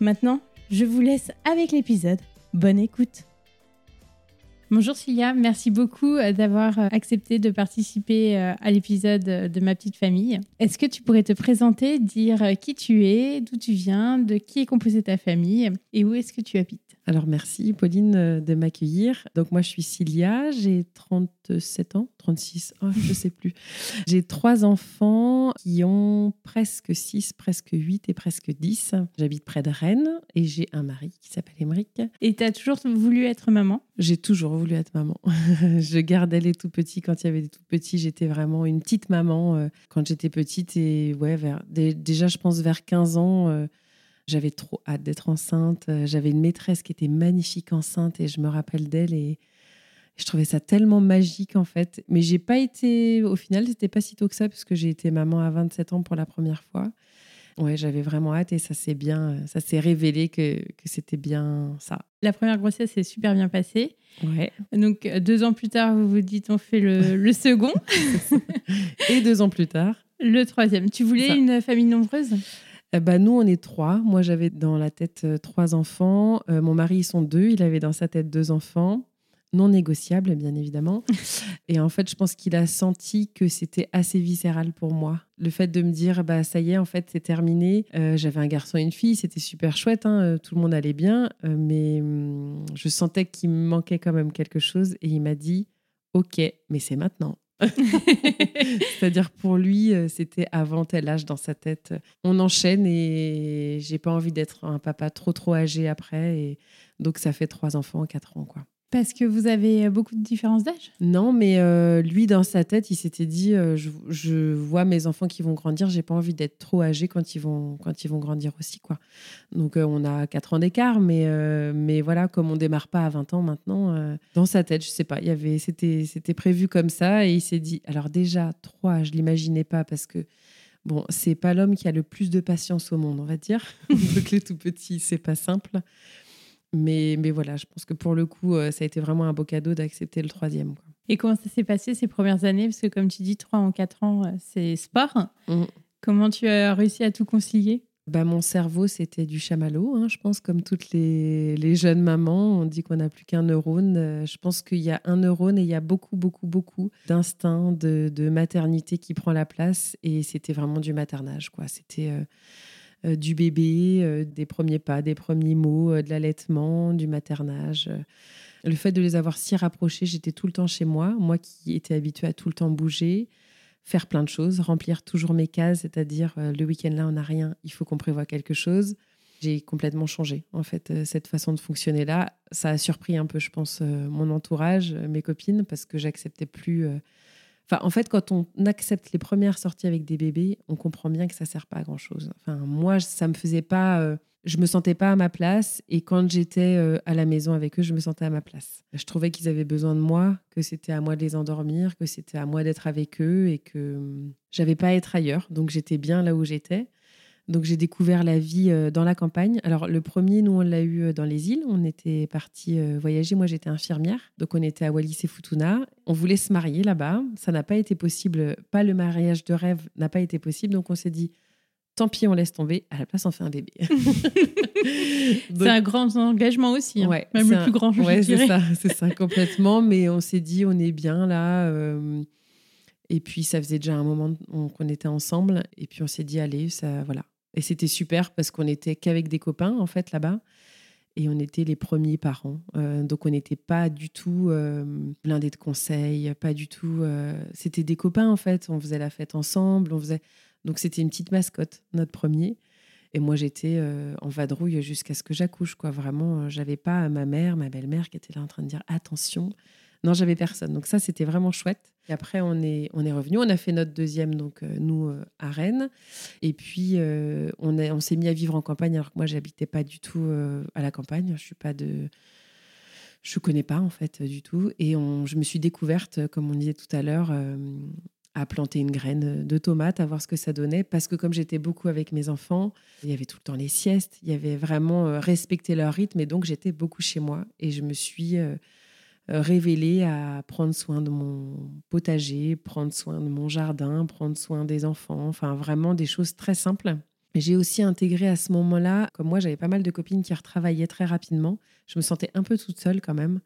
Maintenant, je vous laisse avec l'épisode. Bonne écoute. Bonjour Cilia, merci beaucoup euh, d'avoir euh, accepté de participer euh, à l'épisode de ma petite famille. Est-ce que tu pourrais te présenter, dire qui tu es, d'où tu viens, de qui est composée ta famille et où est-ce que tu habites? Alors merci Pauline euh, de m'accueillir. Donc moi je suis Cilia, j'ai 37 ans, 36, oh, je ne sais plus. J'ai trois enfants qui ont presque 6, presque 8 et presque 10. J'habite près de Rennes et j'ai un mari qui s'appelle Émeric. Et tu as toujours voulu être maman? J'ai toujours voulu être maman. je gardais les tout petits quand il y avait des tout petits. J'étais vraiment une petite maman euh, quand j'étais petite et ouais, vers, déjà je pense vers 15 ans euh, j'avais trop hâte d'être enceinte. Euh, j'avais une maîtresse qui était magnifique enceinte et je me rappelle d'elle et je trouvais ça tellement magique en fait. Mais j'ai pas été, au final, c'était pas si tôt que ça parce que j'ai été maman à 27 ans pour la première fois. Ouais, j'avais vraiment hâte et ça s'est bien, ça s'est révélé que, que c'était bien ça. La première grossesse s'est super bien passée. Ouais. Donc deux ans plus tard, vous vous dites on fait le, le second. et deux ans plus tard. Le troisième. Tu voulais une famille nombreuse? Eh ben, nous, on est trois. Moi, j'avais dans la tête euh, trois enfants. Euh, mon mari, ils sont deux. Il avait dans sa tête deux enfants. Non négociables, bien évidemment. Et en fait, je pense qu'il a senti que c'était assez viscéral pour moi. Le fait de me dire, bah, ça y est, en fait, c'est terminé. Euh, j'avais un garçon et une fille. C'était super chouette. Hein, tout le monde allait bien. mais hum, je sentais qu'il me manquait quand même quelque chose. Et il m'a dit, OK, mais c'est maintenant. C'est-à-dire pour lui, euh, c'était avant tel âge dans sa tête. On enchaîne et j'ai pas envie d'être un papa trop trop âgé après. Et donc ça fait trois enfants en quatre ans, quoi. Parce que vous avez euh, beaucoup de différences d'âge? Non, mais euh, lui, dans sa tête, il s'était dit euh, je, vois mes enfants qui vont grandir, j'ai pas envie d'être trop âgé quand ils vont, quand ils vont grandir aussi. quoi. Donc, on a 4 ans d'écart, mais, mais voilà, comme on démarre pas à 20 ans maintenant, dans sa tête, je sais pas, y avait, c'était, prévu comme ça, et il s'est dit alors, déjà, 3, je l'imaginais pas parce que. Bon, c'est pas l'homme qui a le plus de patience au monde, on va dire. Donc les tout petits, c'est pas simple. Mais, mais voilà, je pense que pour le coup, euh, ça a été vraiment un beau cadeau d'accepter le troisième. Et comment ça s'est passé ces premières années? Parce que comme tu dis, 3 en 4 ans, euh, c'est sport. Mmh. Comment tu as réussi à tout concilier? Bah, Mon cerveau, c'était du chamallow, hein, je pense, comme toutes les, les jeunes mamans. On dit qu'on n'a plus qu'un neurone. Euh, je pense qu'il y a un neurone et il y a beaucoup, beaucoup, beaucoup d'instinct, de, de, maternité qui prend la place. Et c'était vraiment du maternage. quoi. C'était euh, du bébé, des premiers pas, des premiers mots, de l'allaitement, du maternage. Le fait de les avoir si rapprochés, j'étais tout le temps chez moi, moi qui étais habituée à tout le temps bouger faire plein de choses, remplir toujours mes cases, c'est-à-dire euh, le week-end là on n'a rien, il faut qu'on prévoit quelque chose. J'ai complètement changé en fait euh, cette façon de fonctionner là. Ça a surpris un peu, je pense, euh, mon entourage, mes copines, parce que j'acceptais plus. En fait, quand on accepte les premières sorties avec des bébés, on comprend bien que ça sert pas à grand chose. Enfin, moi, ça me faisait pas je me sentais pas à ma place et quand j'étais euh, à la maison avec eux, je me sentais à ma place. Je trouvais qu'ils avaient besoin de moi, que c'était à moi de les endormir, que c'était à moi d'être avec eux et que hum, j'avais pas à être ailleurs. Donc j'étais bien là où j'étais. Donc j'ai découvert la vie euh, dans la campagne. Alors le premier, nous on l'a eu euh, dans les îles. On était parti voyager. Moi j'étais infirmière, donc on était à Wallis et Futuna. On voulait se marier là-bas. Ça n'a pas été possible. Pas le mariage de rêve n'a pas été possible. Donc on s'est dit tant pis, on laisse tomber. À la place, on fait un bébé. c'est un grand engagement aussi, hein. même le plus grand. Ouais, c'est ça, c'est ça complètement. Mais on s'est dit, on est bien là. Euh, et puis ça faisait déjà un moment qu'on était ensemble. Et puis on s'est dit, allez, ça, voilà. Et c'était super parce qu'on était qu'avec des copains en fait là-bas. Et on était les premiers parents. Euh, donc on n'était pas du tout euh, blindés de conseils, pas du tout. C'était des copains en fait. On faisait la fête ensemble, on faisait. Donc c'était une petite mascotte, notre premier. Et moi, j'étais euh, en vadrouille jusqu'à ce que j'accouche. quoi. Vraiment, euh, j'avais pas ma mère, ma belle-mère qui était là en train de dire attention. Non, j'avais personne. Donc ça, c'était vraiment chouette. Et après, on est, on est revenu. On a fait notre deuxième, donc euh, nous, à Rennes. Et puis, on, on s'est mis à vivre en campagne, alors que moi, j'habitais pas du tout à la campagne. Je suis pas de... Je connais pas, en fait, du tout. Et je me suis découverte, comme on disait tout à l'heure, à planter une graine de tomate, à voir ce que ça donnait. Parce que comme j'étais beaucoup avec mes enfants, il y avait tout le temps les siestes, il y avait vraiment euh, respecté leur rythme. Et donc, j'étais beaucoup chez moi. Et je me suis euh, euh, révélée à prendre soin de mon potager, prendre soin de mon jardin, prendre soin des enfants. Enfin, vraiment des choses très simples. J'ai aussi intégré à ce moment-là, comme moi j'avais pas mal de copines qui retravaillaient très rapidement, je me sentais un peu toute seule quand même.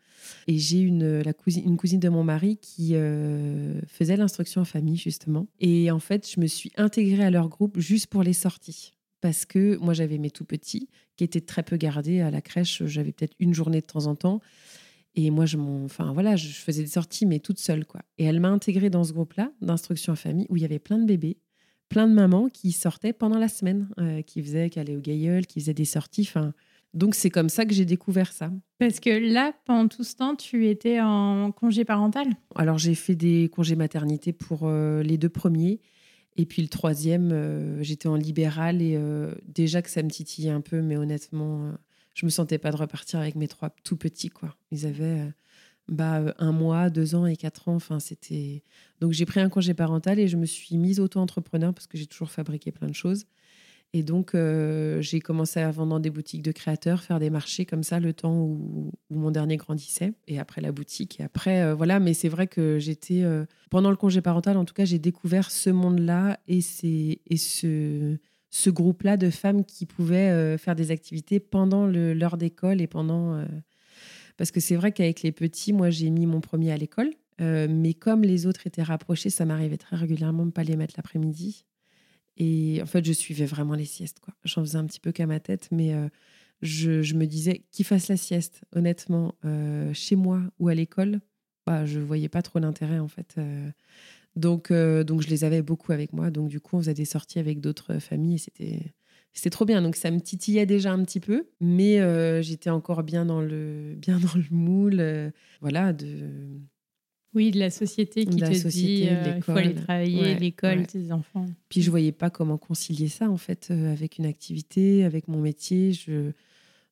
Et j'ai une, cousine, une cousine de mon mari qui euh, faisait l'instruction en famille justement. Et en fait, je me suis intégrée à leur groupe juste pour les sorties. Parce que moi j'avais mes tout petits qui étaient très peu gardés à la crèche, j'avais peut-être une journée de temps en temps. Et moi, je enfin voilà, je faisais des sorties, mais toute seule quoi. Et elle m'a intégrée dans ce groupe-là d'instruction en famille où il y avait plein de bébés plein de mamans qui sortaient pendant la semaine, euh, qui faisaient, qui allaient au Gailleul, qui faisaient des sorties. Enfin, donc c'est comme ça que j'ai découvert ça. Parce que là, pendant tout ce temps, tu étais en congé parental? Alors j'ai fait des congés maternité pour euh, les deux premiers. Et puis le troisième, euh, j'étais en libéral et déjà que ça me titillait un peu, mais honnêtement, je me sentais pas de repartir avec mes trois tout petits. quoi. Ils avaient bah, euh, un mois, deux ans et quatre ans. Enfin, c'était donc j'ai pris un congé parental et je me suis mise auto-entrepreneur parce que j'ai toujours fabriqué plein de choses. Et donc euh, j'ai commencé à vendre dans des boutiques de créateurs, faire des marchés comme ça le temps où, mon dernier grandissait. Et après la boutique. Et après euh, voilà. Mais c'est vrai que j'étais pendant le congé parental, en tout cas, j'ai découvert ce monde-là et c'est et ce ce groupe-là de femmes qui pouvaient faire des activités pendant l'heure d'école et pendant parce que c'est vrai qu'avec les petits, moi, j'ai mis mon premier à l'école. Euh, mais comme les autres étaient rapprochés, ça m'arrivait très régulièrement de ne pas les mettre l'après-midi. Et en fait, je suivais vraiment les siestes. J'en faisais un petit peu qu'à ma tête, mais euh, je, me disais qu'ils fassent la sieste, honnêtement, euh, chez moi ou à l'école, bah, je ne voyais pas trop l'intérêt, en fait. Donc, donc, je les avais beaucoup avec moi. Donc, du coup, on faisait des sorties avec d'autres familles et c'était c'était trop bien. Donc ça me titillait déjà un petit peu, mais euh, j'étais encore bien dans le, bien dans le moule. Euh, voilà, de. Oui, de la société qui te dit euh, il faut aller travailler, l'école, tes enfants. Puis je voyais pas comment concilier ça en fait avec une activité, avec mon métier. Je...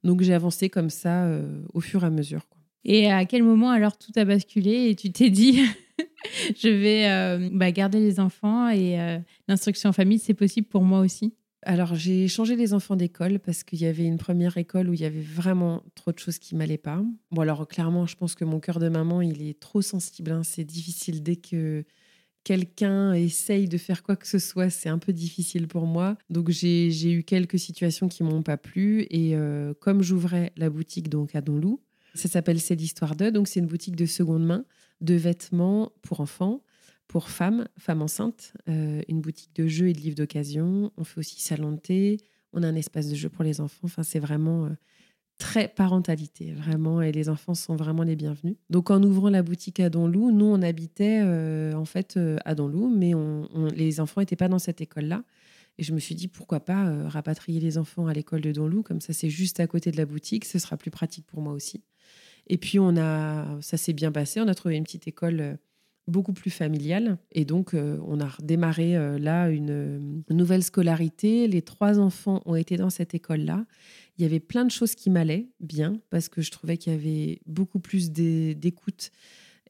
Donc j'ai avancé comme ça au fur et à mesure. Quoi. Et à quel moment alors tout a basculé et tu t'es dit je vais bah, garder les enfants et l'instruction en famille c'est possible pour moi aussi alors, j'ai changé les enfants d'école parce qu'il y avait une première école où il y avait vraiment trop de choses qui m'allaient pas. Bon, alors clairement, je pense que mon cœur de maman, il est trop sensible. Hein. C'est difficile dès que quelqu'un essaye de faire quoi que ce soit, c'est un peu difficile pour moi. Donc j'ai eu quelques situations qui m'ont pas plu. Et euh, comme j'ouvrais la boutique donc à Donlou, ça s'appelle C'est l'histoire de. Donc c'est une boutique de seconde main de vêtements pour enfants, pour femmes, femmes enceintes, euh, une boutique de jeux et de livres d'occasion. On fait aussi salon de thé. On a un espace de jeu pour les enfants. Enfin, c'est vraiment euh, très parentalité, vraiment, et les enfants sont vraiment les bienvenus. Donc en ouvrant la boutique à Donlou, nous on habitait euh, en fait à Donlou, mais les enfants n'étaient pas dans cette école-là. Et je me suis dit pourquoi pas rapatrier les enfants à l'école de Donlou, comme ça c'est juste à côté de la boutique, ce sera plus pratique pour moi aussi. Et puis on a, ça s'est bien passé, on a trouvé une petite école beaucoup plus familiale. Et donc, on a redémarré là une, nouvelle scolarité. Les trois enfants ont été dans cette école-là. Il y avait plein de choses qui m'allaient bien parce que je trouvais qu'il y avait beaucoup plus d'écoute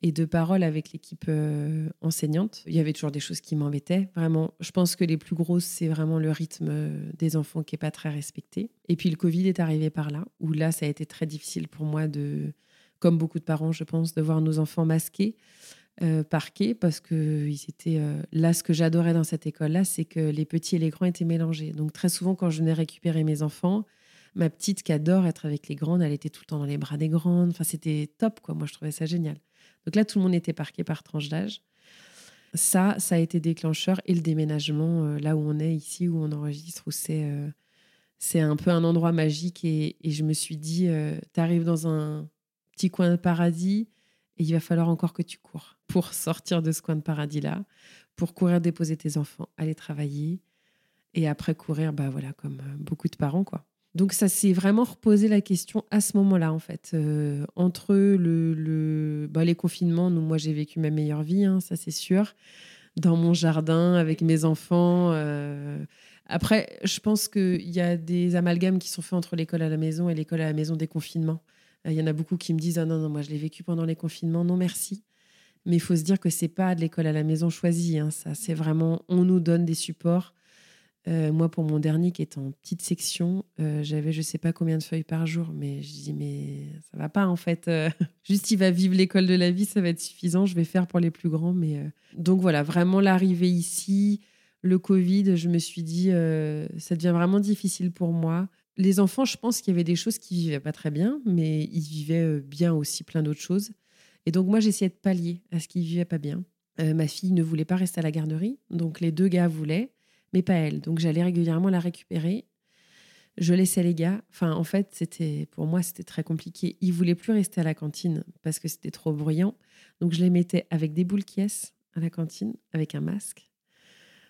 et de parole avec l'équipe euh, enseignante. Il y avait toujours des choses qui m'embêtaient. Vraiment, je pense que les plus grosses, c'est vraiment le rythme euh, des enfants qui n'est pas très respecté. Et puis le Covid est arrivé par là, où là, ça a été très difficile pour moi de, comme beaucoup de parents, je pense, de voir nos enfants masqués. Euh, parqués parce que ils étaient là ce que j'adorais dans cette école là c'est que les petits et les grands étaient mélangés donc très souvent quand je venais récupérer mes enfants Ma petite qui adore être avec les grandes, elle était tout le temps dans les bras des grandes. Enfin, c'était top, quoi. Moi, je trouvais ça génial. Donc là, tout le monde était parqué par tranche d'âge. Ça, ça a été déclencheur. Et le déménagement, euh, là où on est ici, où on enregistre, où c'est euh, c'est un peu un endroit magique. Et, je me suis dit, euh, tu arrives dans un coin de paradis et il va falloir encore que tu cours pour sortir de ce coin de paradis-là, pour courir déposer tes enfants, aller travailler et après courir, bah voilà, comme beaucoup de parents, quoi. Donc ça s'est vraiment reposé la question à ce moment-là, en fait. Euh, entre le, bah, les confinements, nous, moi j'ai vécu ma meilleure vie, hein, ça c'est sûr, dans mon jardin avec mes enfants. Euh. Après, je pense qu'il y a des amalgames qui sont faits entre l'école à la maison et l'école à la maison des confinements. Euh, il y en a beaucoup qui me disent ah non non moi je l'ai vécu pendant les confinements, non merci. Mais il faut se dire que c'est pas de l'école à la maison choisie, hein, ça c'est vraiment on nous donne des supports euh, moi, pour mon dernier qui est en petite section, euh, j'avais je sais pas combien de feuilles par jour, mais je dis mais ça va pas en fait. Juste il va vivre l'école de la vie, ça va être suffisant. Je vais faire pour les plus grands, mais donc voilà, vraiment l'arrivée ici, le Covid, je me suis dit ça devient vraiment difficile pour moi. Les enfants, je pense qu'il y avait des choses qui vivaient pas très bien, mais ils vivaient bien aussi plein d'autres choses. Et donc moi, j'essayais de pallier à ce qu'ils vivaient pas bien. ma fille ne voulait pas rester à la garderie, donc les deux gars voulaient mais pas elle. Donc j'allais régulièrement la récupérer. Je laissais les gars. Enfin, en fait, c'était pour moi, c'était très compliqué. Ils voulaient plus rester à la cantine parce que c'était trop bruyant. Donc je les mettais avec des boules qui à la cantine, avec un masque.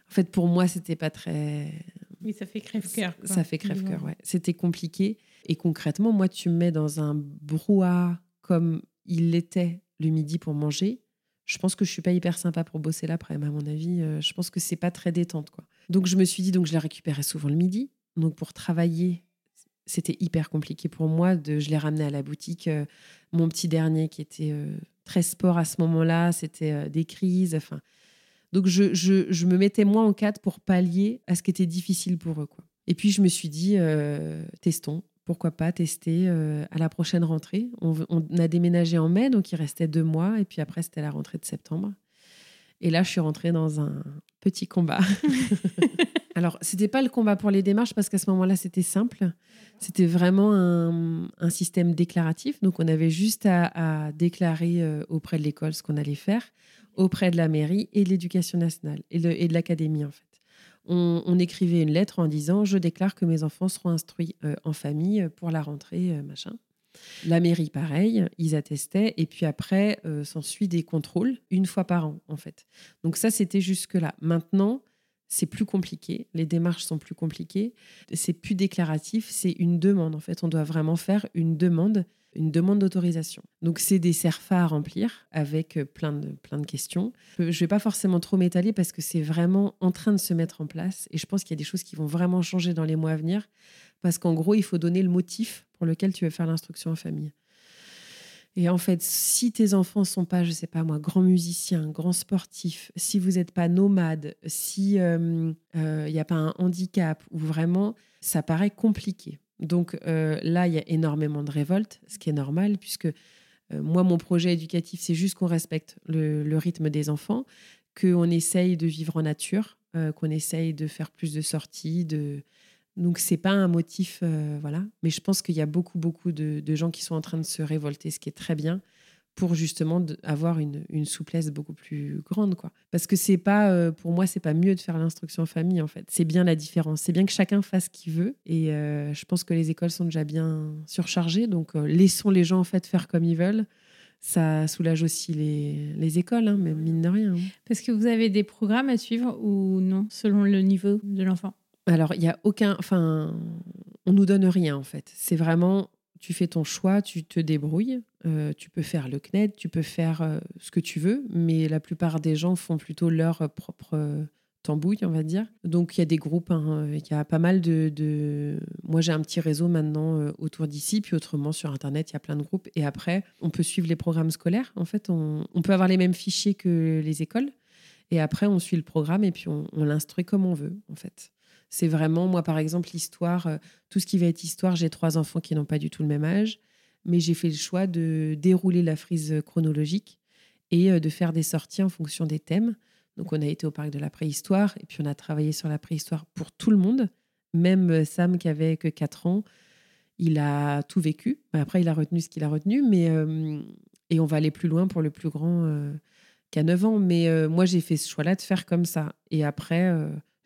En fait, pour moi, c'était pas très. Oui, ça fait crève-cœur. Ça fait crève-cœur, ouais. C'était compliqué. Et concrètement, moi, tu me mets dans un brouhaha comme il l'était le midi pour manger. Je pense que je suis pas hyper sympa pour bosser l'après, à mon avis. Euh, je pense que c'est pas très détente, quoi. Donc je me suis dit, donc je la récupérais souvent le midi. Donc pour travailler, c'était hyper compliqué pour moi. De, je l'ai ramené à la boutique. Euh, mon petit dernier qui était euh, très sport à ce moment-là, c'était des crises. Enfin, donc je, je, je, me mettais moins en cadre pour pallier à ce qui était difficile pour eux. Quoi. Et puis je me suis dit, testons. Pourquoi pas tester à la prochaine rentrée on, on, a déménagé en mai, donc il restait deux mois. Et puis après, c'était la rentrée de septembre. Et là, je suis rentrée dans un petit combat. Alors, c'était pas le combat pour les démarches parce qu'à ce moment-là, c'était simple. C'était vraiment un, système déclaratif. Donc, on avait juste à, déclarer euh, auprès de l'école ce qu'on allait faire, auprès de la mairie et de l'éducation nationale et, de l'académie, en fait. On, écrivait une lettre en disant Je déclare que mes enfants seront instruits euh, en famille pour la rentrée, euh, machin. La mairie, pareil, ils attestaient. Et puis après, euh, s'ensuit des contrôles une fois par an, en fait. Donc ça, c'était jusque-là. Maintenant, c'est plus compliqué. Les démarches sont plus compliquées. C'est plus déclaratif. C'est une demande, en fait. On doit vraiment faire une demande une demande d'autorisation. Donc c'est des CERFA à remplir avec euh, plein de, plein de questions. Je ne vais pas forcément trop m'étaler parce que c'est vraiment en train de se mettre en place et je pense qu'il y a des choses qui vont vraiment changer dans les mois à venir parce qu'en gros, il faut donner le motif pour lequel tu veux faire l'instruction en famille. Et en fait, si tes enfants sont pas, je sais pas moi, grands musiciens, grands sportifs, si vous n'êtes pas nomade, si il euh, n'y euh, a pas un handicap ou vraiment, ça paraît compliqué. Donc euh, là, il y a énormément de révoltes, ce qui est normal puisque moi, mon projet éducatif, c'est juste qu'on respecte le, rythme des enfants, qu'on essaye de vivre en nature, qu'on essaye de faire plus de sorties, de donc c'est pas un motif, voilà. Mais je pense qu'il y a beaucoup beaucoup de, de, gens qui sont en train de se révolter, ce qui est très bien pour justement avoir une, une, souplesse beaucoup plus grande quoi. Parce que c'est pas euh, pour moi c'est pas mieux de faire l'instruction en famille en fait. C'est bien la différence. C'est bien que chacun fasse ce qu'il veut. Et euh, je pense que les écoles sont déjà bien surchargées. Donc euh, laissons les gens en fait faire comme ils veulent. Ça soulage aussi les, les écoles hein, mine de rien hein. parce que vous avez des programmes à suivre ou non selon le niveau de l'enfant? Alors il y a aucun enfin on nous donne rien en fait. C'est vraiment tu fais ton choix, tu te débrouilles. Euh, tu peux faire le CNED, tu peux faire euh, ce que tu veux, mais la plupart des gens font plutôt leur propre euh, tambouille, on va dire. Donc il y a des groupes, hein, il y a pas mal de. Moi j'ai un petit réseau maintenant autour d'ici, puis autrement sur Internet, il y a plein de groupes. Et après, on peut suivre les programmes scolaires. En fait, on, peut avoir les mêmes fichiers que les écoles. Et après, on suit le programme et puis on, on l'instruit comme on veut, en fait. C'est vraiment, moi, par exemple, l'histoire, euh, tout ce qui va être histoire, j'ai trois enfants qui n'ont pas du tout le même âge, mais j'ai fait le choix de dérouler la frise chronologique et euh, de faire des sorties en fonction des thèmes. Donc, on a été au parc de la préhistoire et puis on a travaillé sur la préhistoire pour tout le monde. Même euh, Sam, qui avait que 4 ans, il a tout vécu. Après, il a retenu ce qu'il a retenu, mais et on va aller plus loin pour le plus grand qu'à 9 ans. Mais moi, j'ai fait ce choix-là de faire comme ça. Et après,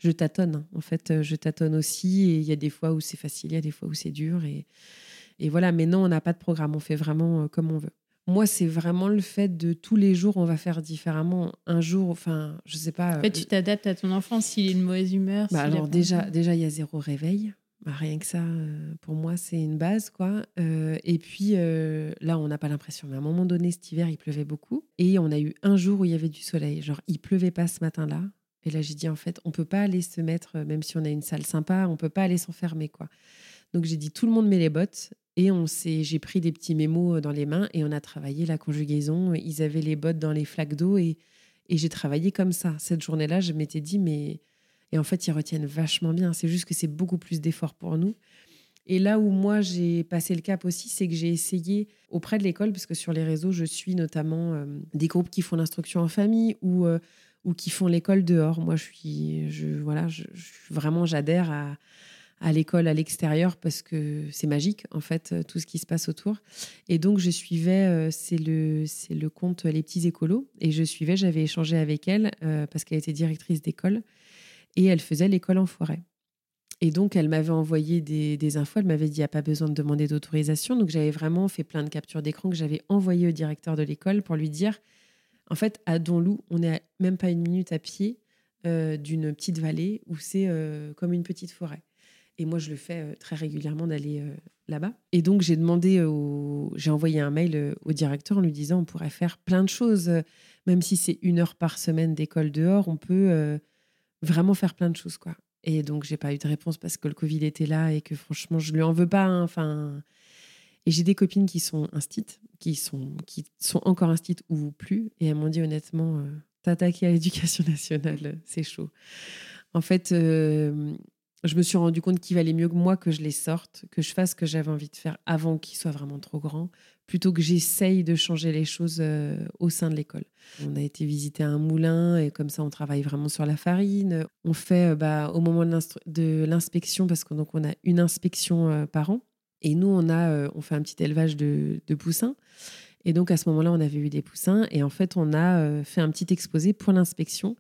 je tâtonne. En fait, euh, je tâtonne aussi. Et il y a des fois où c'est facile, il y a des fois où c'est dur. Et, et voilà, mais non, on n'a pas de programme. On fait vraiment euh, comme on veut. Moi, c'est vraiment le fait de tous les jours, on va faire différemment. Un jour, enfin, je sais pas. En fait, tu euh, t'adaptes à ton enfant s'il est de mauvaise humeur. Bah alors, déjà, déjà, il y a zéro réveil. Bah, rien que ça, pour moi, c'est une base, quoi. et puis, là, on n'a pas l'impression. Mais à un moment donné, cet hiver, il pleuvait beaucoup. Et on a eu un jour où il y avait du soleil. Genre, il pleuvait pas ce matin-là. Et là, j'ai dit, en fait, on peut pas aller se mettre, euh, même si on a une salle sympa, on peut pas aller s'enfermer, quoi. Donc, j'ai dit, tout le monde met les bottes. Et on s'est, j'ai pris des petits mémos euh, dans les mains et on a travaillé la conjugaison. Ils avaient les bottes dans les flaques d'eau et, et j'ai travaillé comme ça. Cette journée-là, je m'étais dit, mais. Et en fait, ils retiennent vachement bien. C'est juste que c'est beaucoup plus d'efforts pour nous. Et là où moi, j'ai passé le cap aussi, c'est que j'ai essayé auprès de l'école, parce que sur les réseaux, je suis notamment euh, des groupes qui font l'instruction en famille ou ou qui font l'école dehors. Moi, je suis, je, voilà, je, vraiment, j'adhère à, l'école à l'extérieur parce que c'est magique, en fait, tout ce qui se passe autour. Et donc, je suivais, euh, c'est le, le compte Les Petits Écolos, et je suivais, j'avais échangé avec elle euh, parce qu'elle était directrice d'école et elle faisait l'école en forêt. Et donc, elle m'avait envoyé des, des infos, elle m'avait dit, il n'y a pas besoin de demander d'autorisation. Donc, j'avais vraiment fait plein de captures d'écran que j'avais envoyées au directeur de l'école pour lui dire, en fait, à Donlou, on n'est même pas une minute à pied euh, d'une petite vallée où c'est euh, comme une petite forêt. Et moi, je le fais euh, très régulièrement d'aller là-bas. Et donc, j'ai demandé, j'ai envoyé un mail au directeur en lui disant on pourrait faire plein de choses, même si c'est une heure par semaine d'école dehors, on peut vraiment faire plein de choses, quoi. Et donc, j'ai pas eu de réponse parce que le Covid était là et que franchement, je lui en veux pas. Hein. Et j'ai des copines qui sont instites, qui sont, qui sont encore instites ou plus. Et elles m'ont dit honnêtement, euh, t'attaquer à l'éducation nationale, c'est chaud. En fait, euh, je me suis rendu compte qu'il valait mieux que moi que je les sorte, que je fasse ce que j'avais envie de faire avant qu'ils soient vraiment trop grands, plutôt que j'essaye de changer les choses euh, au sein de l'école. On a été visiter un moulin et comme ça, on travaille vraiment sur la farine. On fait bah, au moment de l'inspection, parce qu'on on a une inspection par an, et nous, on, a, euh, on fait un petit élevage de, poussins. Et donc, à ce moment-là, on avait eu des poussins. Et en fait, on a euh, fait un petit exposé pour l'inspection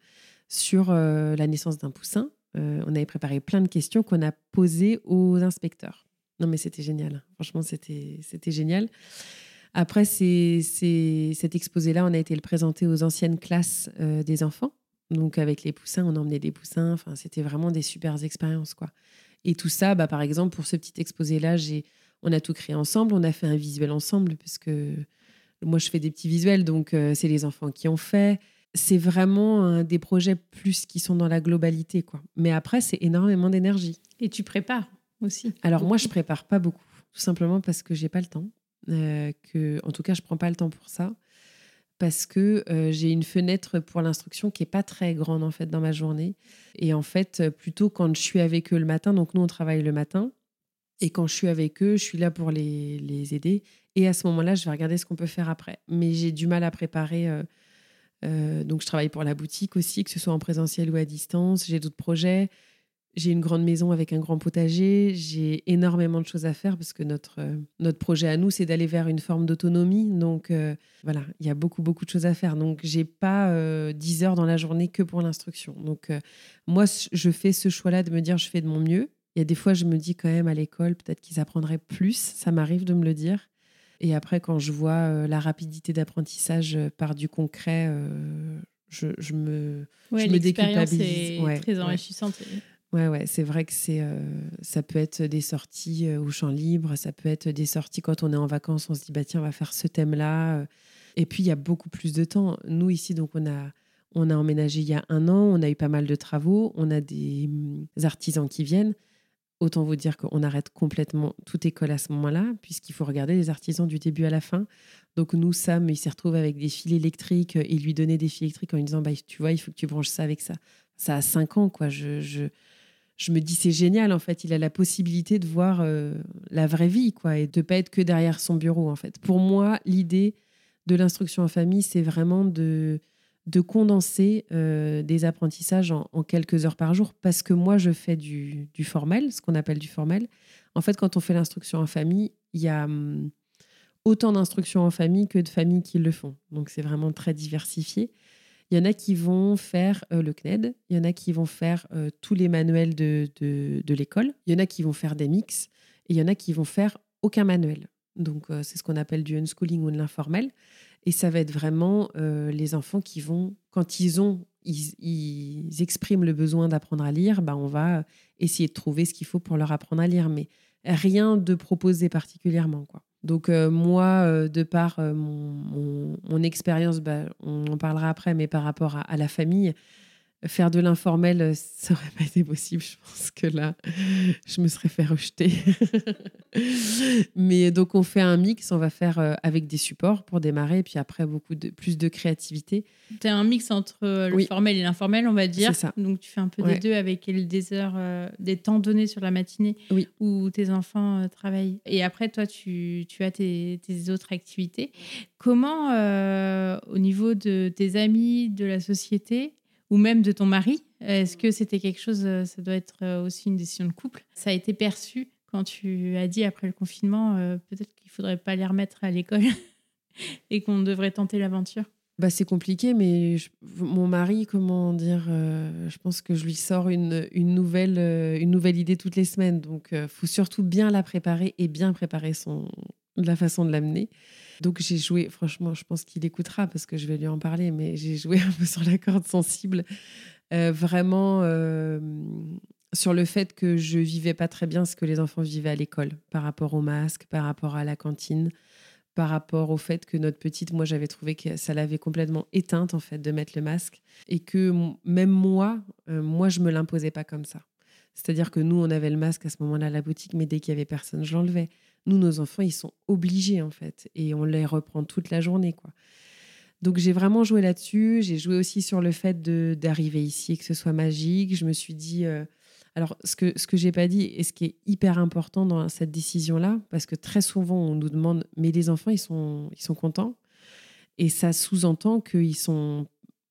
sur euh, la naissance d'un poussin. on avait préparé plein de questions qu'on a posées aux inspecteurs. Non, mais c'était génial. Franchement, c'était génial. Après, c'est cet exposé-là, on a été le présenter aux anciennes classes des enfants. Donc, avec les poussins, on emmenait des poussins. Enfin, c'était vraiment des super expériences, quoi. Et tout ça, bah, par exemple, pour ce petit exposé-là, on a tout créé ensemble, on a fait un visuel ensemble, parce que moi, je fais des petits visuels, donc euh, c'est les enfants qui ont fait. C'est vraiment des projets plus qui sont dans la globalité. quoi. Mais après, c'est énormément d'énergie. Et tu prépares aussi Alors moi, je prépare pas beaucoup, tout simplement parce que j'ai pas le temps. Euh, que, en tout cas, je prends pas le temps pour ça parce que euh, j'ai une fenêtre pour l'instruction qui est pas très grande en fait dans ma journée. Et en fait, euh, plutôt quand je suis avec eux le matin, donc nous on travaille le matin, et quand je suis avec eux, je suis là pour les, aider. Et à ce moment-là, je vais regarder ce qu'on peut faire après. Mais j'ai du mal à préparer. Euh, donc, je travaille pour la boutique aussi, que ce soit en présentiel ou à distance. J'ai d'autres projets. J'ai une grande maison avec un grand potager. J'ai énormément de choses à faire parce que notre, euh, notre projet à nous, c'est d'aller vers une forme d'autonomie. Donc euh, voilà, il y a beaucoup, beaucoup de choses à faire. Donc j'ai pas euh, 10 heures dans la journée que pour l'instruction. Donc euh, moi, je fais ce choix-là de me dire je fais de mon mieux. Il y a des fois, je me dis quand même à l'école, peut-être qu'ils apprendraient plus. Ça m'arrive de me le dire. Et après, quand je vois la rapidité d'apprentissage par du concret, je, je, me, ouais, je me déculpabilise. Ouais, très enrichissante. Ouais, ouais, c'est vrai que c'est, euh, ça peut être des sorties euh, au champ libre, ça peut être des sorties quand on est en vacances, on se dit bah tiens, on va faire ce thème-là. Euh. Et puis il y a beaucoup plus de temps. Nous ici, donc on a, on a emménagé il y a un an, on a eu pas mal de travaux, on a des mm, artisans qui viennent. Autant vous dire qu'on arrête complètement toute école à ce moment-là, puisqu'il faut regarder les artisans du début à la fin. Donc nous, Sam, il s'est retrouvé avec des fils électriques et lui donner des fils électriques en lui disant, bah, tu vois, il faut que tu branches ça avec ça. Ça a cinq ans, quoi. Je me dis c'est génial en fait. Il a la possibilité de voir euh, la vraie vie quoi et de pas être que derrière son bureau en fait. Pour moi l'idée de l'instruction en famille c'est vraiment de de condenser euh, des apprentissages en, quelques heures par jour. Parce que moi je fais du, du formel ce qu'on appelle du formel. En fait quand on fait l'instruction en famille il y a hum, autant d'instructions en famille que de familles qui le font. Donc c'est vraiment très diversifié il y en a qui vont faire euh, le CNED, il y en a qui vont faire euh, tous les manuels de, de, l'école, il y en a qui vont faire des mix, et il y en a qui vont faire aucun manuel. Donc, euh, c'est ce qu'on appelle du unschooling ou de l'informel. Et ça va être vraiment les enfants qui vont, quand ils ont, ils, expriment le besoin d'apprendre à lire, bah, on va essayer de trouver ce qu'il faut pour leur apprendre à lire. Mais rien de proposé particulièrement, quoi. Donc euh, moi, euh, de par euh, mon, expérience, bah, on en parlera après, mais par rapport à la famille, faire de l'informel, euh, ça n'aurait pas été possible. Je pense que là, je me serais fait rejeter. Mais donc, on fait un mix. On va faire euh, avec des supports pour démarrer, et puis après, beaucoup de, plus de créativité. Tu as un mix entre euh, le formel et l'informel, on va dire. Ça. Donc, tu fais un peu des deux avec des heures, des temps donnés sur la matinée où tes enfants travaillent. Et après, toi, tu, tu as tes, tes, autres activités. Comment, au niveau de tes amis, de la société, ou même de ton mari Est-ce que c'était quelque chose, euh, ça doit être euh, aussi une décision de couple? Ça a été perçu quand tu as dit après le confinement, euh, peut-être qu'il faudrait pas les remettre à l'école et qu'on devrait tenter l'aventure? Bah, c'est compliqué, mais mon mari, comment dire, je pense que je lui sors une, nouvelle, une nouvelle idée toutes les semaines. Donc, il faut surtout bien la préparer et bien préparer la façon de l'amener. Donc j'ai joué, franchement, je pense qu'il écoutera parce que je vais lui en parler, mais j'ai joué un peu sur la corde sensible, euh, vraiment euh, sur le fait que je vivais pas très bien ce que les enfants vivaient à l'école par rapport au masque, par rapport à la cantine, par rapport au fait que notre petite, moi j'avais trouvé que ça l'avait complètement éteinte en fait de mettre le masque et que même moi, euh, moi je me l'imposais pas comme ça. C'est-à-dire que nous, on avait le masque à ce moment-là à la boutique, mais dès qu'il y avait personne, je l'enlevais. Nous, nos enfants, ils sont obligés, en fait. Et on les reprend toute la journée, quoi. Donc, j'ai vraiment joué là-dessus. J'ai joué aussi sur le fait d'arriver ici et que ce soit magique. Je me suis dit. Euh, alors, ce que, ce que j'ai pas dit et ce qui est hyper important dans cette décision-là, parce que très souvent, on nous demande Mais les enfants, ils sont, ils sont contents Et ça sous-entend qu'ils sont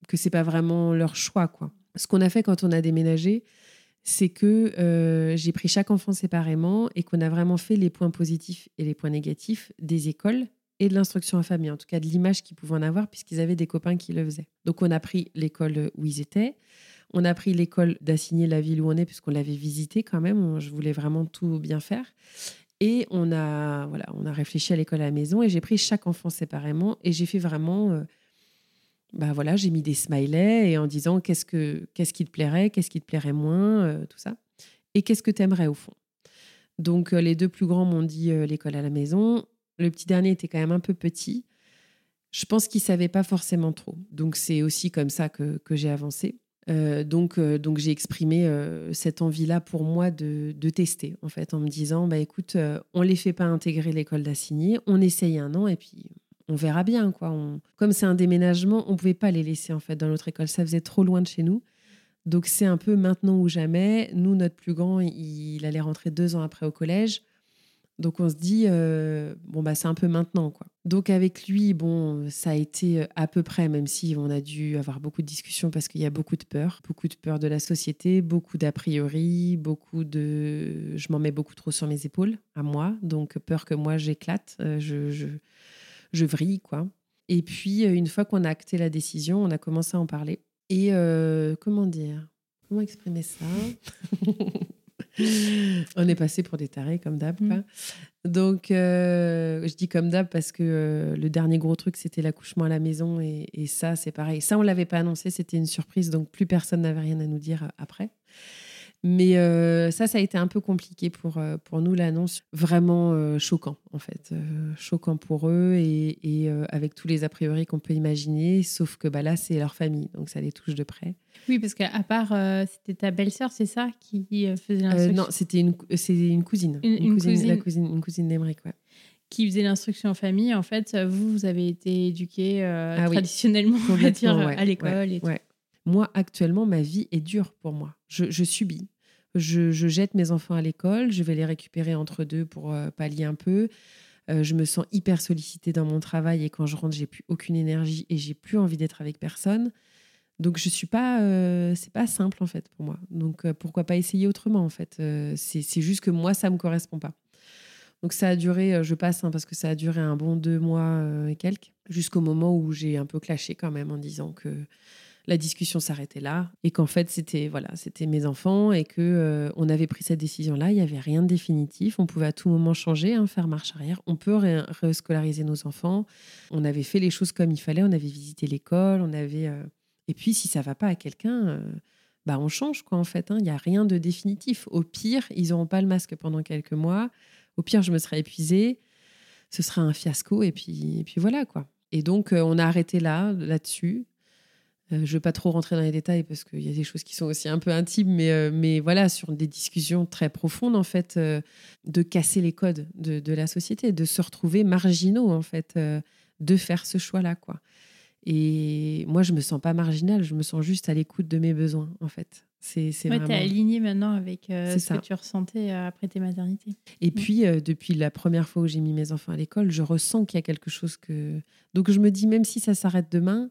que c'est pas vraiment leur choix, quoi. Ce qu'on a fait quand on a déménagé, c'est que euh, j'ai pris chaque enfant séparément et qu'on a vraiment fait les points positifs et les points négatifs des écoles et de l'instruction en famille, en tout cas de l'image qu'ils pouvaient en avoir puisqu'ils avaient des copains qui le faisaient. Donc on a pris l'école où ils étaient, on a pris l'école d'assigner la ville où on est puisqu'on l'avait visité quand même, je voulais vraiment tout bien faire. Et on a, voilà, on a réfléchi à l'école à la maison et j'ai pris chaque enfant séparément et j'ai fait vraiment... Euh, bah voilà, j'ai mis des smileys et en disant qu'est-ce, que, qu'est-ce qui te plairait, qu'est-ce qui te plairait moins, euh, tout ça. Et qu'est-ce que tu aimerais au fond? Donc euh, les deux plus grands m'ont dit euh, l'école à la maison. Le petit dernier était quand même un peu petit. Je pense qu'il savait pas forcément trop. Donc c'est aussi comme ça que, que j'ai avancé. donc, donc j'ai exprimé cette envie-là pour moi de, de, tester, en fait, en me disant, bah écoute, on les fait pas intégrer l'école d'assigné, on essaye un an et puis on verra bien. quoi. Comme c'est un déménagement, on pouvait pas les laisser en fait dans notre école. Ça faisait trop loin de chez nous. Donc c'est un peu maintenant ou jamais. Nous, notre plus grand, il, allait rentrer deux ans après au collège. Donc on se dit, euh, bon, bah, c'est un peu maintenant. quoi. Donc avec lui, bon, ça a été à peu près, même si on a dû avoir beaucoup de discussions parce qu'il y a beaucoup de peur, beaucoup de peur de la société, beaucoup d'a priori, beaucoup de... Je m'en mets beaucoup trop sur mes épaules, à moi. Donc peur que moi, j'éclate, euh, je vrille, quoi. Et puis, une fois qu'on a acté la décision, on a commencé à en parler. Et euh, comment dire Comment exprimer ça? On est passé pour des tarés comme d'hab. Mm. Donc, euh, je dis comme d'hab parce que euh, le dernier gros truc, c'était l'accouchement à la maison. Et, et ça, c'est pareil. Ça, on ne l'avait pas annoncé, c'était une surprise. Donc, plus personne n'avait rien à nous dire après. Mais euh, ça, ça a été un peu compliqué pour, euh, pour nous, l'annonce. Vraiment euh, choquant, en fait. Euh, choquant pour eux et, et, avec tous les a priori qu'on peut imaginer. Sauf que bah, là, c'est leur famille, donc ça les touche de près. Oui, parce qu'à part, c'était ta belle-sœur, c'est ça, qui faisait l'instruction? non, c'était une, une cousine. Une- une cousine, La cousine. cousine, une cousine d'Emeric, ouais. qui faisait l'instruction en famille. En fait, vous, vous avez été éduqué euh, Ah oui. traditionnellement, on va dire, ouais, à l'école. ouais. Moi, actuellement, ma vie est dure pour moi. Je, je subis. Je, je jette mes enfants à l'école. Je vais les récupérer entre deux pour euh, pallier un peu. Euh, je me sens hyper sollicitée dans mon travail et quand je rentre, j'ai plus aucune énergie et j'ai plus envie d'être avec personne. Donc je suis pas, euh, c'est pas simple en fait pour moi. Donc pourquoi pas essayer autrement en fait. C'est juste que moi ça me correspond pas. Donc ça a duré, je passe hein, parce que ça a duré un bon deux mois et quelques, jusqu'au moment où j'ai un peu clashé quand même en disant que la discussion s'arrêtait là et qu'en fait c'était voilà c'était mes enfants et que euh, on avait pris cette décision là il y avait rien de définitif. On pouvait à tout moment changer hein, faire marche arrière. On peut rescolariser nos enfants. On avait fait les choses comme il fallait. On avait visité l'école. On avait euh, et puis si ça va pas à quelqu'un euh, bah on change quoi en fait hein. il y a rien de définitif. Au pire ils n'auront pas le masque pendant quelques mois. Au pire je me serai épuisée. Ce sera un fiasco et puis et puis voilà quoi. Et donc on a arrêté là là-dessus je ne veux pas trop rentrer dans les détails parce qu'il y a des choses qui sont aussi un peu intimes, mais, euh, mais voilà, sur des discussions très profondes, en fait, euh, de casser les codes de, de la société, de se retrouver marginaux, en fait, euh, de faire ce choix-là, quoi. Et moi, je me sens pas marginale, je me sens juste à l'écoute de mes besoins, en fait. C'est c'est Ouais, vraiment... t'es aligné maintenant avec euh, ce ça. que tu ressentais euh, après tes maternités. Et puis, euh, depuis la première fois où j'ai mis mes enfants à l'école, je ressens qu'il y a quelque chose que. Donc, je me dis, même si ça s'arrête demain,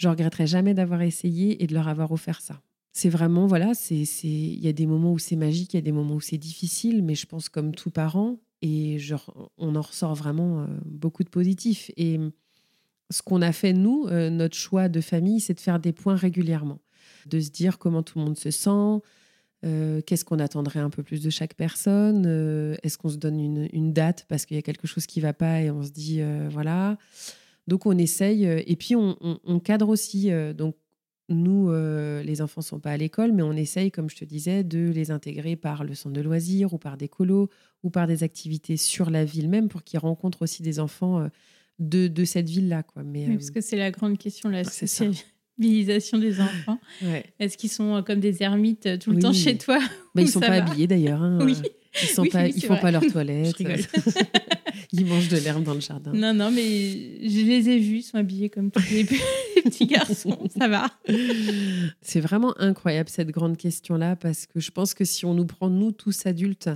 je regretterai jamais d'avoir essayé et de leur avoir offert ça. C'est vraiment, voilà, c'est, il y a des moments où c'est magique, il y a des moments où c'est difficile, mais je pense comme tout parent, et on en ressort vraiment euh, beaucoup de positifs. Et ce qu'on a fait, nous, euh, notre choix de famille, c'est de faire des points régulièrement, de se dire comment tout le monde se sent, euh, qu'est-ce qu'on attendrait un peu plus de chaque personne Est-ce qu'on se donne une, date parce qu'il y a quelque chose qui va pas et on se dit voilà. Donc on essaye euh, et puis on, on- on cadre aussi. euh, donc nous, euh, les enfants sont pas à l'école, mais on essaye, comme je te disais, de les intégrer par le centre de loisirs ou par des colos ou par des activités sur la ville même pour qu'ils rencontrent aussi des enfants euh, de, de cette ville-là. Quoi. Mais, Oui, euh, parce que c'est la grande question, la sociabilisation des enfants. ouais. Est-ce qu'ils sont comme des ermites tout le temps chez toi Bah, ils Où sont pas va habillés d'ailleurs. hein. Oui. Ils sont Oui, pas, oui, ils c'est font vrai. pas leur toilette. Ils mangent de l'herbe dans le jardin. Non, non, mais je les ai vus, ils sont habillés comme tous les les petits garçons, ça va. C'est vraiment incroyable cette grande question-là parce que je pense que si on nous prend, nous tous adultes,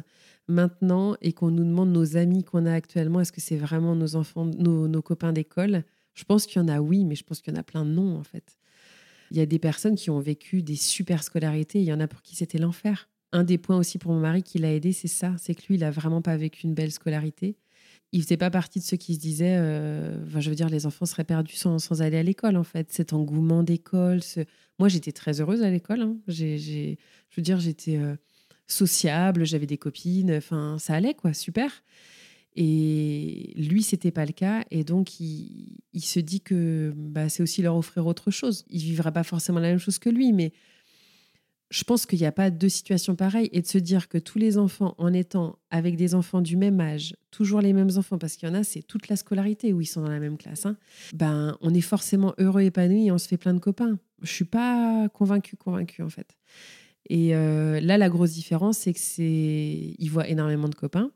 maintenant et qu'on nous demande nos amis qu'on a actuellement, est-ce que c'est vraiment nos enfants, nos, nos copains d'école Je pense qu'il y en a oui, mais je pense qu'il y en a plein de non en fait. Il y a des personnes qui ont vécu des super scolarités, il y en a pour qui c'était l'enfer. Un des points aussi pour mon mari qui l'a aidé, c'est ça, c'est que lui, il a vraiment pas vécu une belle scolarité. Il faisait pas partie de ceux qui se disaient, euh, enfin, je veux dire, les enfants seraient perdus sans, aller à l'école en fait. Cet engouement d'école, ce... moi j'étais très heureuse à l'école. hein. J'ai, je veux dire, j'étais euh, sociable, j'avais des copines, enfin ça allait quoi, super. Et lui, c'était pas le cas. Et donc, il, il se dit que bah, c'est aussi leur offrir autre chose. Il vivra pas forcément la même chose que lui, mais je pense qu'il n'y a pas deux situations pareilles. Et de se dire que tous les enfants, en étant avec des enfants du même âge, toujours les mêmes enfants, parce qu'il y en a, c'est toute la scolarité où ils sont dans la même classe, hein, ben, on est forcément heureux, épanoui et on se fait plein de copains. Je suis pas convaincue, convaincue, en fait. Et euh, là, la grosse différence, c'est que c'est, voient énormément de copains,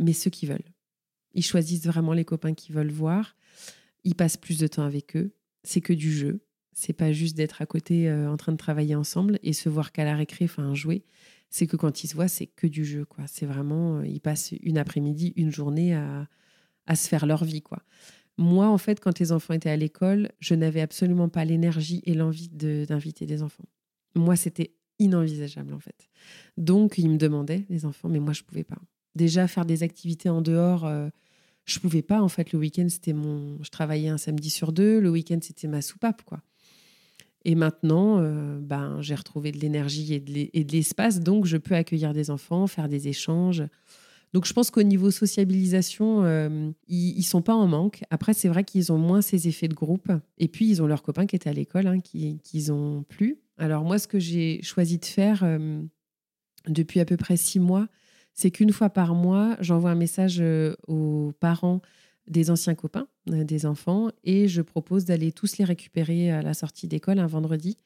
mais ceux qui veulent. Ils choisissent vraiment les copains qu'ils veulent voir. Ils passent plus de temps avec eux. C'est que du jeu. C'est pas juste d'être à côté euh, en train de travailler ensemble et se voir qu'à la récré, enfin jouer. c'est que quand ils se voient, c'est que du jeu. quoi. C'est vraiment, ils passent une après-midi, une journée à, à se faire leur vie. quoi. Moi, en fait, quand les enfants étaient à l'école, je n'avais absolument pas l'énergie et l'envie d'inviter des enfants. Moi, c'était inenvisageable, en fait. Donc, ils me demandaient, les enfants, mais moi, je pouvais pas. Déjà, faire des activités en dehors, euh, je pouvais pas. En fait, le week-end, c'était mon. Je travaillais un samedi sur deux. Le week-end, c'était ma soupape, quoi. Et maintenant, euh, ben, j'ai retrouvé de l'énergie et de l'espace, donc je peux accueillir des enfants, faire des échanges. Donc je pense qu'au niveau sociabilisation, euh, ils, ne sont pas en manque. Après, c'est vrai qu'ils ont moins ces effets de groupe. Et puis, ils ont leurs copains qui étaient à l'école, hein, qui qu'ils ont plus. Alors moi, ce que j'ai choisi de faire euh, depuis à peu près six mois, c'est qu'une fois par mois, j'envoie un message aux parents des anciens copains des enfants et je propose d'aller tous les récupérer à la sortie d'école un vendredi.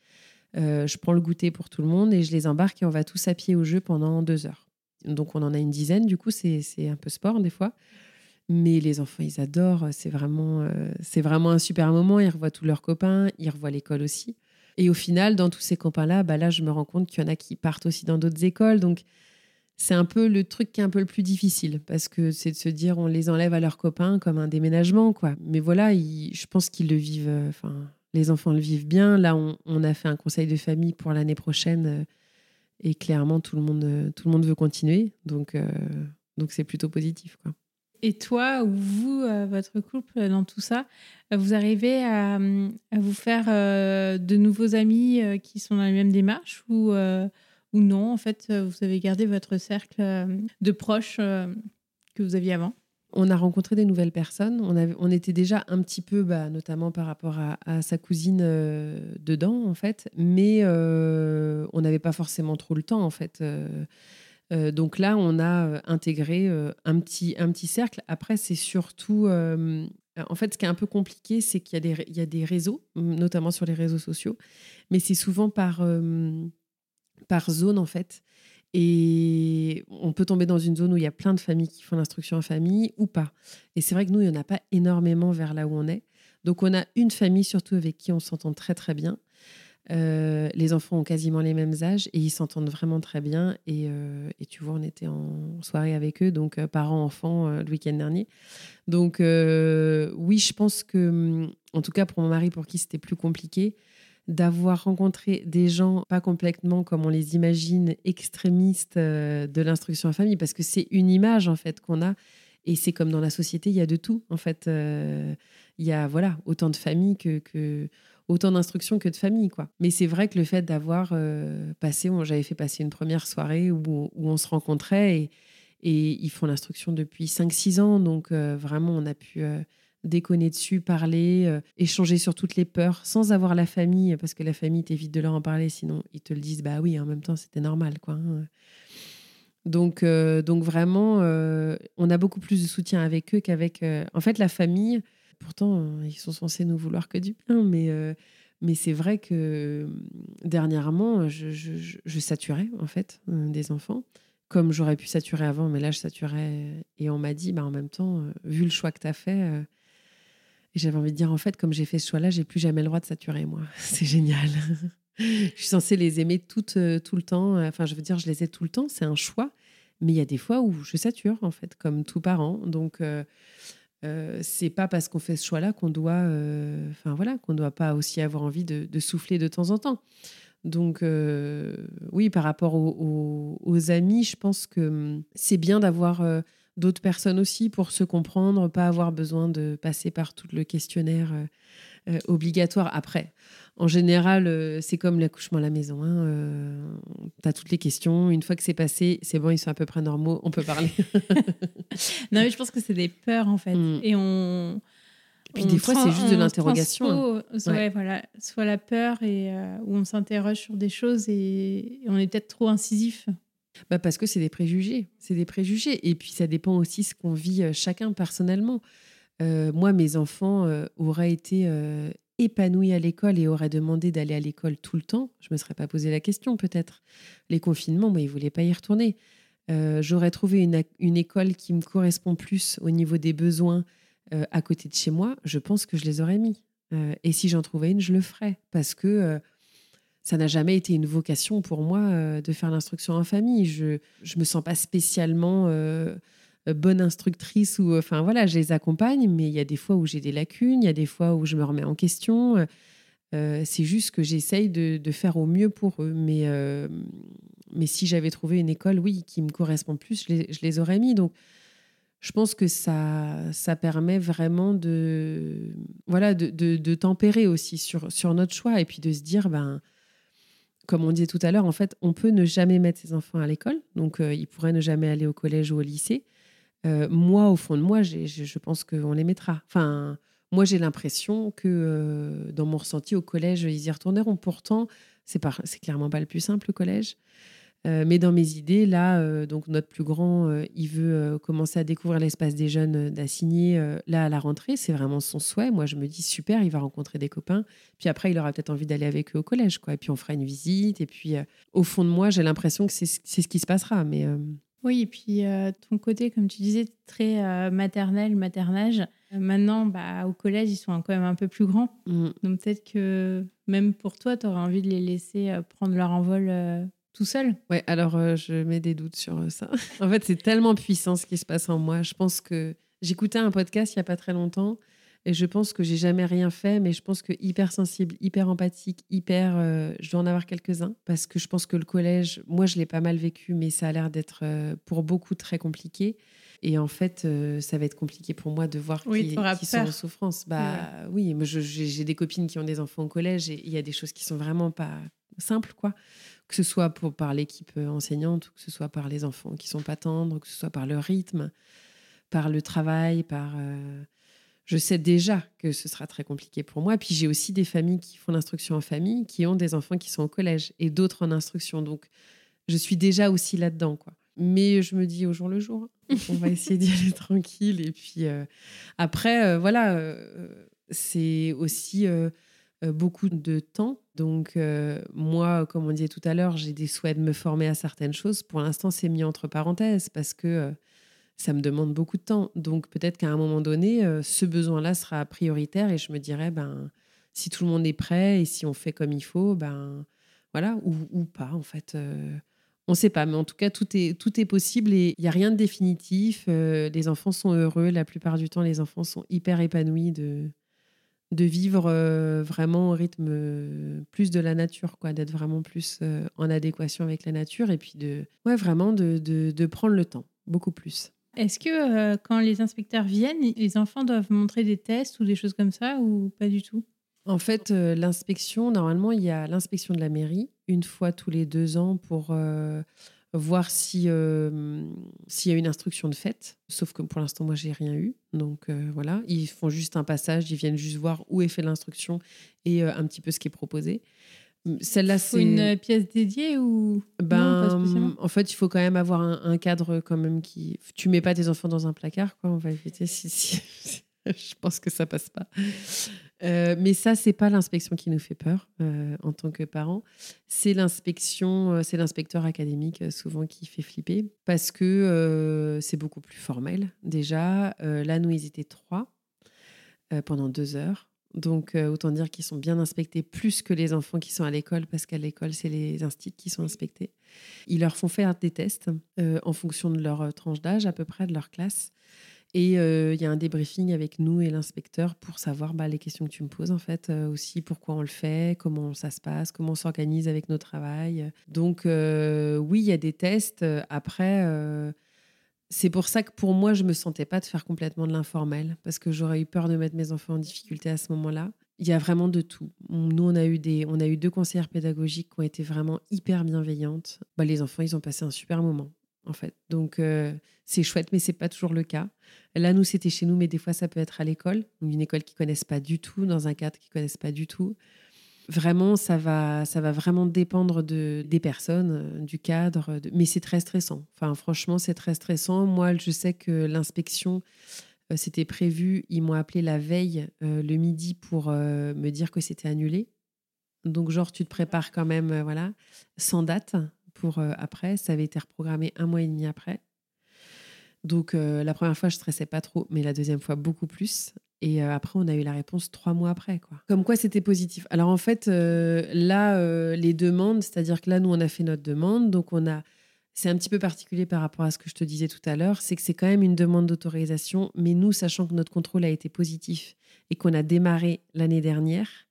je prends le goûter pour tout le monde et je les embarque et on va tous à pied au jeu pendant deux heures. Donc on en a une dizaine, du coup c'est un peu sport des fois. Mais les enfants, ils adorent. C'est vraiment, euh, c'est vraiment un super moment. Ils revoient tous leurs copains, ils revoient l'école aussi. Et au final, dans tous ces copains-là, bah là, je me rends compte qu'il y en a qui partent aussi dans d'autres écoles. Donc, c'est un peu le truc qui est un peu le plus difficile parce que c'est de se dire on les enlève à leurs copains comme un déménagement, quoi. Mais voilà, je pense qu'ils le vivent. Euh, enfin, les enfants le vivent bien. Là, on, a fait un conseil de famille pour l'année prochaine euh, et clairement, tout le monde, euh, tout le monde veut continuer. Donc, donc c'est plutôt positif. Et toi ou vous, votre couple, dans tout ça, vous arrivez à, vous faire de nouveaux amis qui sont dans la même démarche ou, ou non En fait, vous avez gardé votre cercle de proches que vous aviez avant? On a rencontré des nouvelles personnes. On, on était déjà un petit peu, bah, notamment par rapport à, sa cousine euh, dedans, en fait, mais euh, on n'avait pas forcément trop le temps, en fait. Euh, donc là, on a intégré un, petit, un petit cercle. Après, c'est surtout. en fait, ce qui est un peu compliqué, c'est qu'il y, y a des réseaux, notamment sur les réseaux sociaux, mais c'est souvent par, par zone, en fait. Et on peut tomber dans une zone où il y a plein de familles qui font l'instruction en famille ou pas. Et c'est vrai que nous, il n'y en a pas énormément vers là où on est. Donc on a une famille surtout avec qui on s'entend très très bien. Euh, les enfants ont quasiment les mêmes âges et ils s'entendent vraiment très bien. Et, euh, tu vois, on était en soirée avec eux, donc euh, parents-enfants, le week-end dernier. Donc oui, je pense que, en tout cas pour mon mari, pour qui c'était plus compliqué, d'avoir rencontré des gens pas complètement comme on les imagine, extrémistes euh, de l'instruction en famille, parce que c'est une image en fait qu'on a. Et c'est comme dans la société, il y a de tout. En fait, euh, il y a voilà autant de familles que, autant d'instructions que de familles, quoi. Mais c'est vrai que le fait d'avoir euh, passé, j'avais fait passer une première soirée où, on se rencontrait et, et ils font l'instruction depuis 5-6 ans, donc vraiment on a pu déconner dessus, parler, euh, échanger sur toutes les peurs sans avoir la famille, parce que la famille t'évite de leur en parler, sinon ils te le disent, bah oui, en même temps c'était normal. quoi. Hein. Donc, euh, donc vraiment, euh, on a beaucoup plus de soutien avec eux qu'avec... en fait, la famille, pourtant, ils sont censés nous vouloir que du bien, mais, mais c'est vrai que dernièrement, je, saturais, en fait, des enfants comme j'aurais pu saturer avant, mais là, je saturais. Et on m'a dit, bah, en même temps, vu le choix que tu as fait, j'avais envie de dire, en fait, comme j'ai fait ce choix-là, j'ai plus jamais le droit de saturer, moi. C'est génial. je suis censée les aimer euh, tout le temps. Enfin, je veux dire, je les ai tout le temps. C'est un choix. Mais il y a des fois où je sature, en fait, comme tout parent. Donc, euh, euh, c'est pas parce qu'on fait ce choix-là qu'on doit, euh, enfin voilà, qu'on doit pas aussi avoir envie de, souffler de temps en temps. Donc, oui, par rapport aux, amis, je pense que hum, c'est bien d'avoir d'autres personnes aussi pour se comprendre, pas avoir besoin de passer par tout le questionnaire euh, euh, obligatoire. Après, en général, euh, c'est comme l'accouchement à la maison. Hein, tu as toutes les questions. Une fois que c'est passé, c'est bon, ils sont à peu près normaux, on peut parler. non, mais je pense que c'est des peurs en fait. Mm. Et on. Puis des fois, c'est juste de l'interrogation. Ouais. voilà. Soit la peur et où on s'interroge sur des choses et on est peut-être trop incisif bah Parce que c'est des préjugés. C'est des préjugés. Et puis, ça dépend aussi ce qu'on vit euh, chacun personnellement. Euh, moi, mes enfants euh, auraient été épanouis à l'école et auraient demandé d'aller à l'école tout le temps. Je ne me serais pas posé la question, peut-être. Les confinements, moi, ils ne voulaient pas y retourner. J'aurais trouvé une, une, école qui me correspond plus au niveau des besoins à côté de chez moi. Je pense que je les aurais mis. et si j'en trouvais une, je le ferais. Parce que ça n'a jamais été une vocation pour moi de faire l'instruction en famille. Je ne me sens pas spécialement bonne instructrice ou enfin voilà, je les accompagne, mais il y a des fois où j'ai des lacunes, il y a des fois où je me remets en question. c'est juste que j'essaye de, de, faire au mieux pour eux. Mais, mais si j'avais trouvé une école, oui, qui me correspond plus, je les, je les aurais mis. Donc, je pense que ça, ça permet vraiment de, voilà, de, de, tempérer aussi sur, sur notre choix et puis de se dire, ben, comme on disait tout à l'heure, en fait, on peut ne jamais mettre ses enfants à l'école, donc euh, ils pourraient ne jamais aller au collège ou au lycée. Euh, moi, au fond de moi, je pense qu'on les mettra. Enfin, moi, j'ai l'impression que euh, dans mon ressenti au collège, ils y retourneront. Pourtant, c'est clairement pas le plus simple, le collège. Euh, mais dans mes idées, là, euh, donc notre plus grand, euh, il veut commencer à découvrir l'espace des jeunes d'assigner là à la rentrée. C'est vraiment son souhait. Moi, je me dis super, il va rencontrer des copains. Puis après, il aura peut-être envie d'aller avec eux au collège, quoi. Et puis on fera une visite. Et puis, au fond de moi, j'ai l'impression que c'est ce qui se passera. Mais oui, et puis ton côté, comme tu disais, très maternel, maternage. maintenant, bah, au collège, ils sont quand même un peu plus grands. Mm. Donc peut-être que même pour toi, tu aurais envie de les laisser prendre leur envol tout seul? Ouais, alors euh, je mets des doutes sur euh, ça. en fait, c'est tellement puissant ce qui se passe en moi. Je pense que j'écoutais un podcast il y a pas très longtemps et je pense que j'ai jamais rien fait, mais je pense que hyper sensible, hyper empathique, hyper. Euh, je dois en avoir quelques-uns parce que je pense que le collège, moi, je l'ai pas mal vécu, mais ça a l'air d'être pour beaucoup très compliqué. Et en fait, ça va être compliqué pour moi de voir oui, qui, sont en souffrance. Bah oui, j'ai des copines qui ont des enfants au collège et il y a des choses qui sont vraiment pas simples, quoi que ce soit pour, par l'équipe euh, enseignante, que ce soit par les enfants qui sont pas tendres, que ce soit par le rythme, par le travail, par... Euh, je sais déjà que ce sera très compliqué pour moi. Puis j'ai aussi des familles qui font l'instruction en famille, qui ont des enfants qui sont au collège et d'autres en instruction. Donc je suis déjà aussi là-dedans, quoi. Mais je me dis au jour le jour, on va essayer d'y aller tranquille. Et puis euh, après, voilà, c'est aussi beaucoup de temps donc, euh, moi, comme on disait tout à l'heure, j'ai des souhaits de me former à certaines choses. Pour l'instant, c'est mis entre parenthèses parce que euh, ça me demande beaucoup de temps. Donc, peut-être qu'à un moment donné, euh, ce besoin-là sera prioritaire et je me dirais, ben, si tout le monde est prêt et si on fait comme il faut, ben, voilà, ou, pas, en fait. on ne sait pas, mais en tout cas, tout est, tout est possible et il n'y a rien de définitif. les enfants sont heureux. La plupart du temps, les enfants sont hyper épanouis de, de vivre euh, vraiment au rythme euh, plus de la nature, quoi, d'être vraiment plus euh, en adéquation avec la nature et puis de, ouais, vraiment de, de, prendre le temps, beaucoup plus. Est-ce que quand les inspecteurs viennent, les enfants doivent montrer des tests ou des choses comme ça ou pas du tout? En fait, l'inspection, normalement, il y a l'inspection de la mairie une fois tous les deux ans pour voir si euh, s'il y a une instruction de fait. Sauf que pour l'instant, moi, j'ai rien eu. Donc euh, voilà, ils font juste un passage, ils viennent juste voir où est fait l'instruction et euh, un petit peu ce qui est proposé. Celle-là, c'est une pièce dédiée ou ben, en fait, il faut quand même avoir un, cadre quand même qui. Tu mets pas tes enfants dans un placard, quoi. On va éviter si, si... je pense que ça passe pas. Euh, mais ça, c'est pas l'inspection qui nous fait peur euh, en tant que parents. C'est l'inspection, euh, c'est l'inspecteur académique souvent qui fait flipper parce que c'est beaucoup plus formel. Déjà, là, nous, ils étaient trois pendant deux heures. Donc, autant dire qu'ils sont bien inspectés plus que les enfants qui sont à l'école, parce qu'à l'école, c'est les instituts qui sont inspectés. Ils leur font faire des tests en fonction de leur tranche d'âge, à peu près de leur classe. Et euh, il y a un débriefing avec nous et l'inspecteur pour savoir bah, les questions que tu me poses, en fait, euh, aussi pourquoi on le fait, comment ça se passe, comment on s'organise avec nos travails. Donc, euh, oui, il y a des tests. Après, c'est pour ça que pour moi, je ne me sentais pas de faire complètement de l'informel, parce que j'aurais eu peur de mettre mes enfants en difficulté à ce moment-là. Il y a vraiment de tout. Nous, on a eu, des, on a eu deux conseillères pédagogiques qui ont été vraiment hyper bienveillantes. Bah, les enfants, ils ont passé un super moment en fait. Donc euh, c'est chouette, mais c'est pas toujours le cas. Là, nous, c'était chez nous, mais des fois, ça peut être à l'école, une école qu'ils connaissent pas du tout, dans un cadre qu'ils connaissent pas du tout. Vraiment, ça va, ça va vraiment dépendre de, des personnes, euh, du cadre, mais c'est très stressant. Enfin, franchement, c'est très stressant. Moi, je sais que l'inspection, euh, c'était prévu. Ils m'ont appelé la veille, le midi, pour me dire que c'était annulé. Donc, genre, tu te prépares quand même, voilà, sans date pour euh, après. Ça avait été reprogrammé un mois et demi après. Donc euh, la première fois, je stressais pas trop, mais la deuxième fois, beaucoup plus. Et euh, après, on a eu la réponse trois mois après. Quoi. Comme quoi, c'était positif. Alors en fait, là, les demandes, c'est-à-dire que là, nous, on a fait notre demande. Donc, on a. C'est un petit peu particulier par rapport à ce que je te disais tout à l'heure, c'est que c'est quand même une demande d'autorisation, mais nous, sachant que notre contrôle a été positif et qu'on a démarré l'année dernière,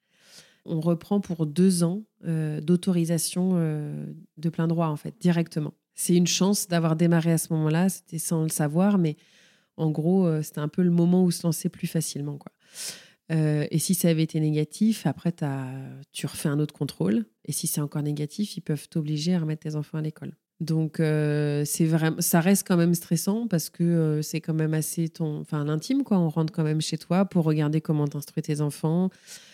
on reprend pour deux ans d'autorisation de plein droit, en fait, directement. C'est une chance d'avoir démarré à ce moment-là, c'était sans le savoir, mais en gros, euh, c'était un peu le moment où se lancer plus facilement. Quoi. Euh, et si ça avait été négatif, après, tu refais un autre contrôle. Et si c'est encore négatif, ils peuvent t'obliger à remettre tes enfants à l'école. Donc, euh, c'est ça reste quand même stressant parce que c'est quand même assez ton, enfin, l'intime, quoi. On rentre quand même chez toi pour regarder comment t'instruis tes enfants.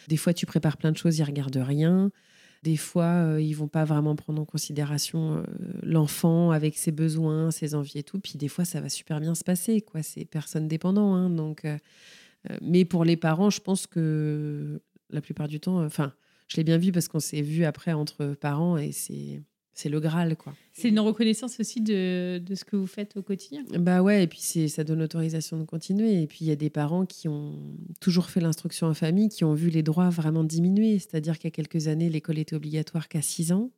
Des fois, tu prépares plein de choses, ils regardent rien. Des fois, ils vont pas vraiment prendre en considération l'enfant avec ses besoins, ses envies et tout. Puis des fois, ça va super bien se passer. quoi. C'est personne dépendant. Hein. donc, mais pour les parents, je pense que la plupart du temps, enfin, je l'ai bien vu parce qu'on s'est vu après entre parents et c'est c'est le Graal, quoi. C'est une reconnaissance aussi de, de, ce que vous faites au quotidien. Bah ouais, et puis ça donne l'autorisation de continuer. Et puis il y a des parents qui ont toujours fait l'instruction en famille, qui ont vu les droits vraiment diminuer. C'est-à-dire qu'il y a quelques années, l'école était obligatoire qu'à 6 ans.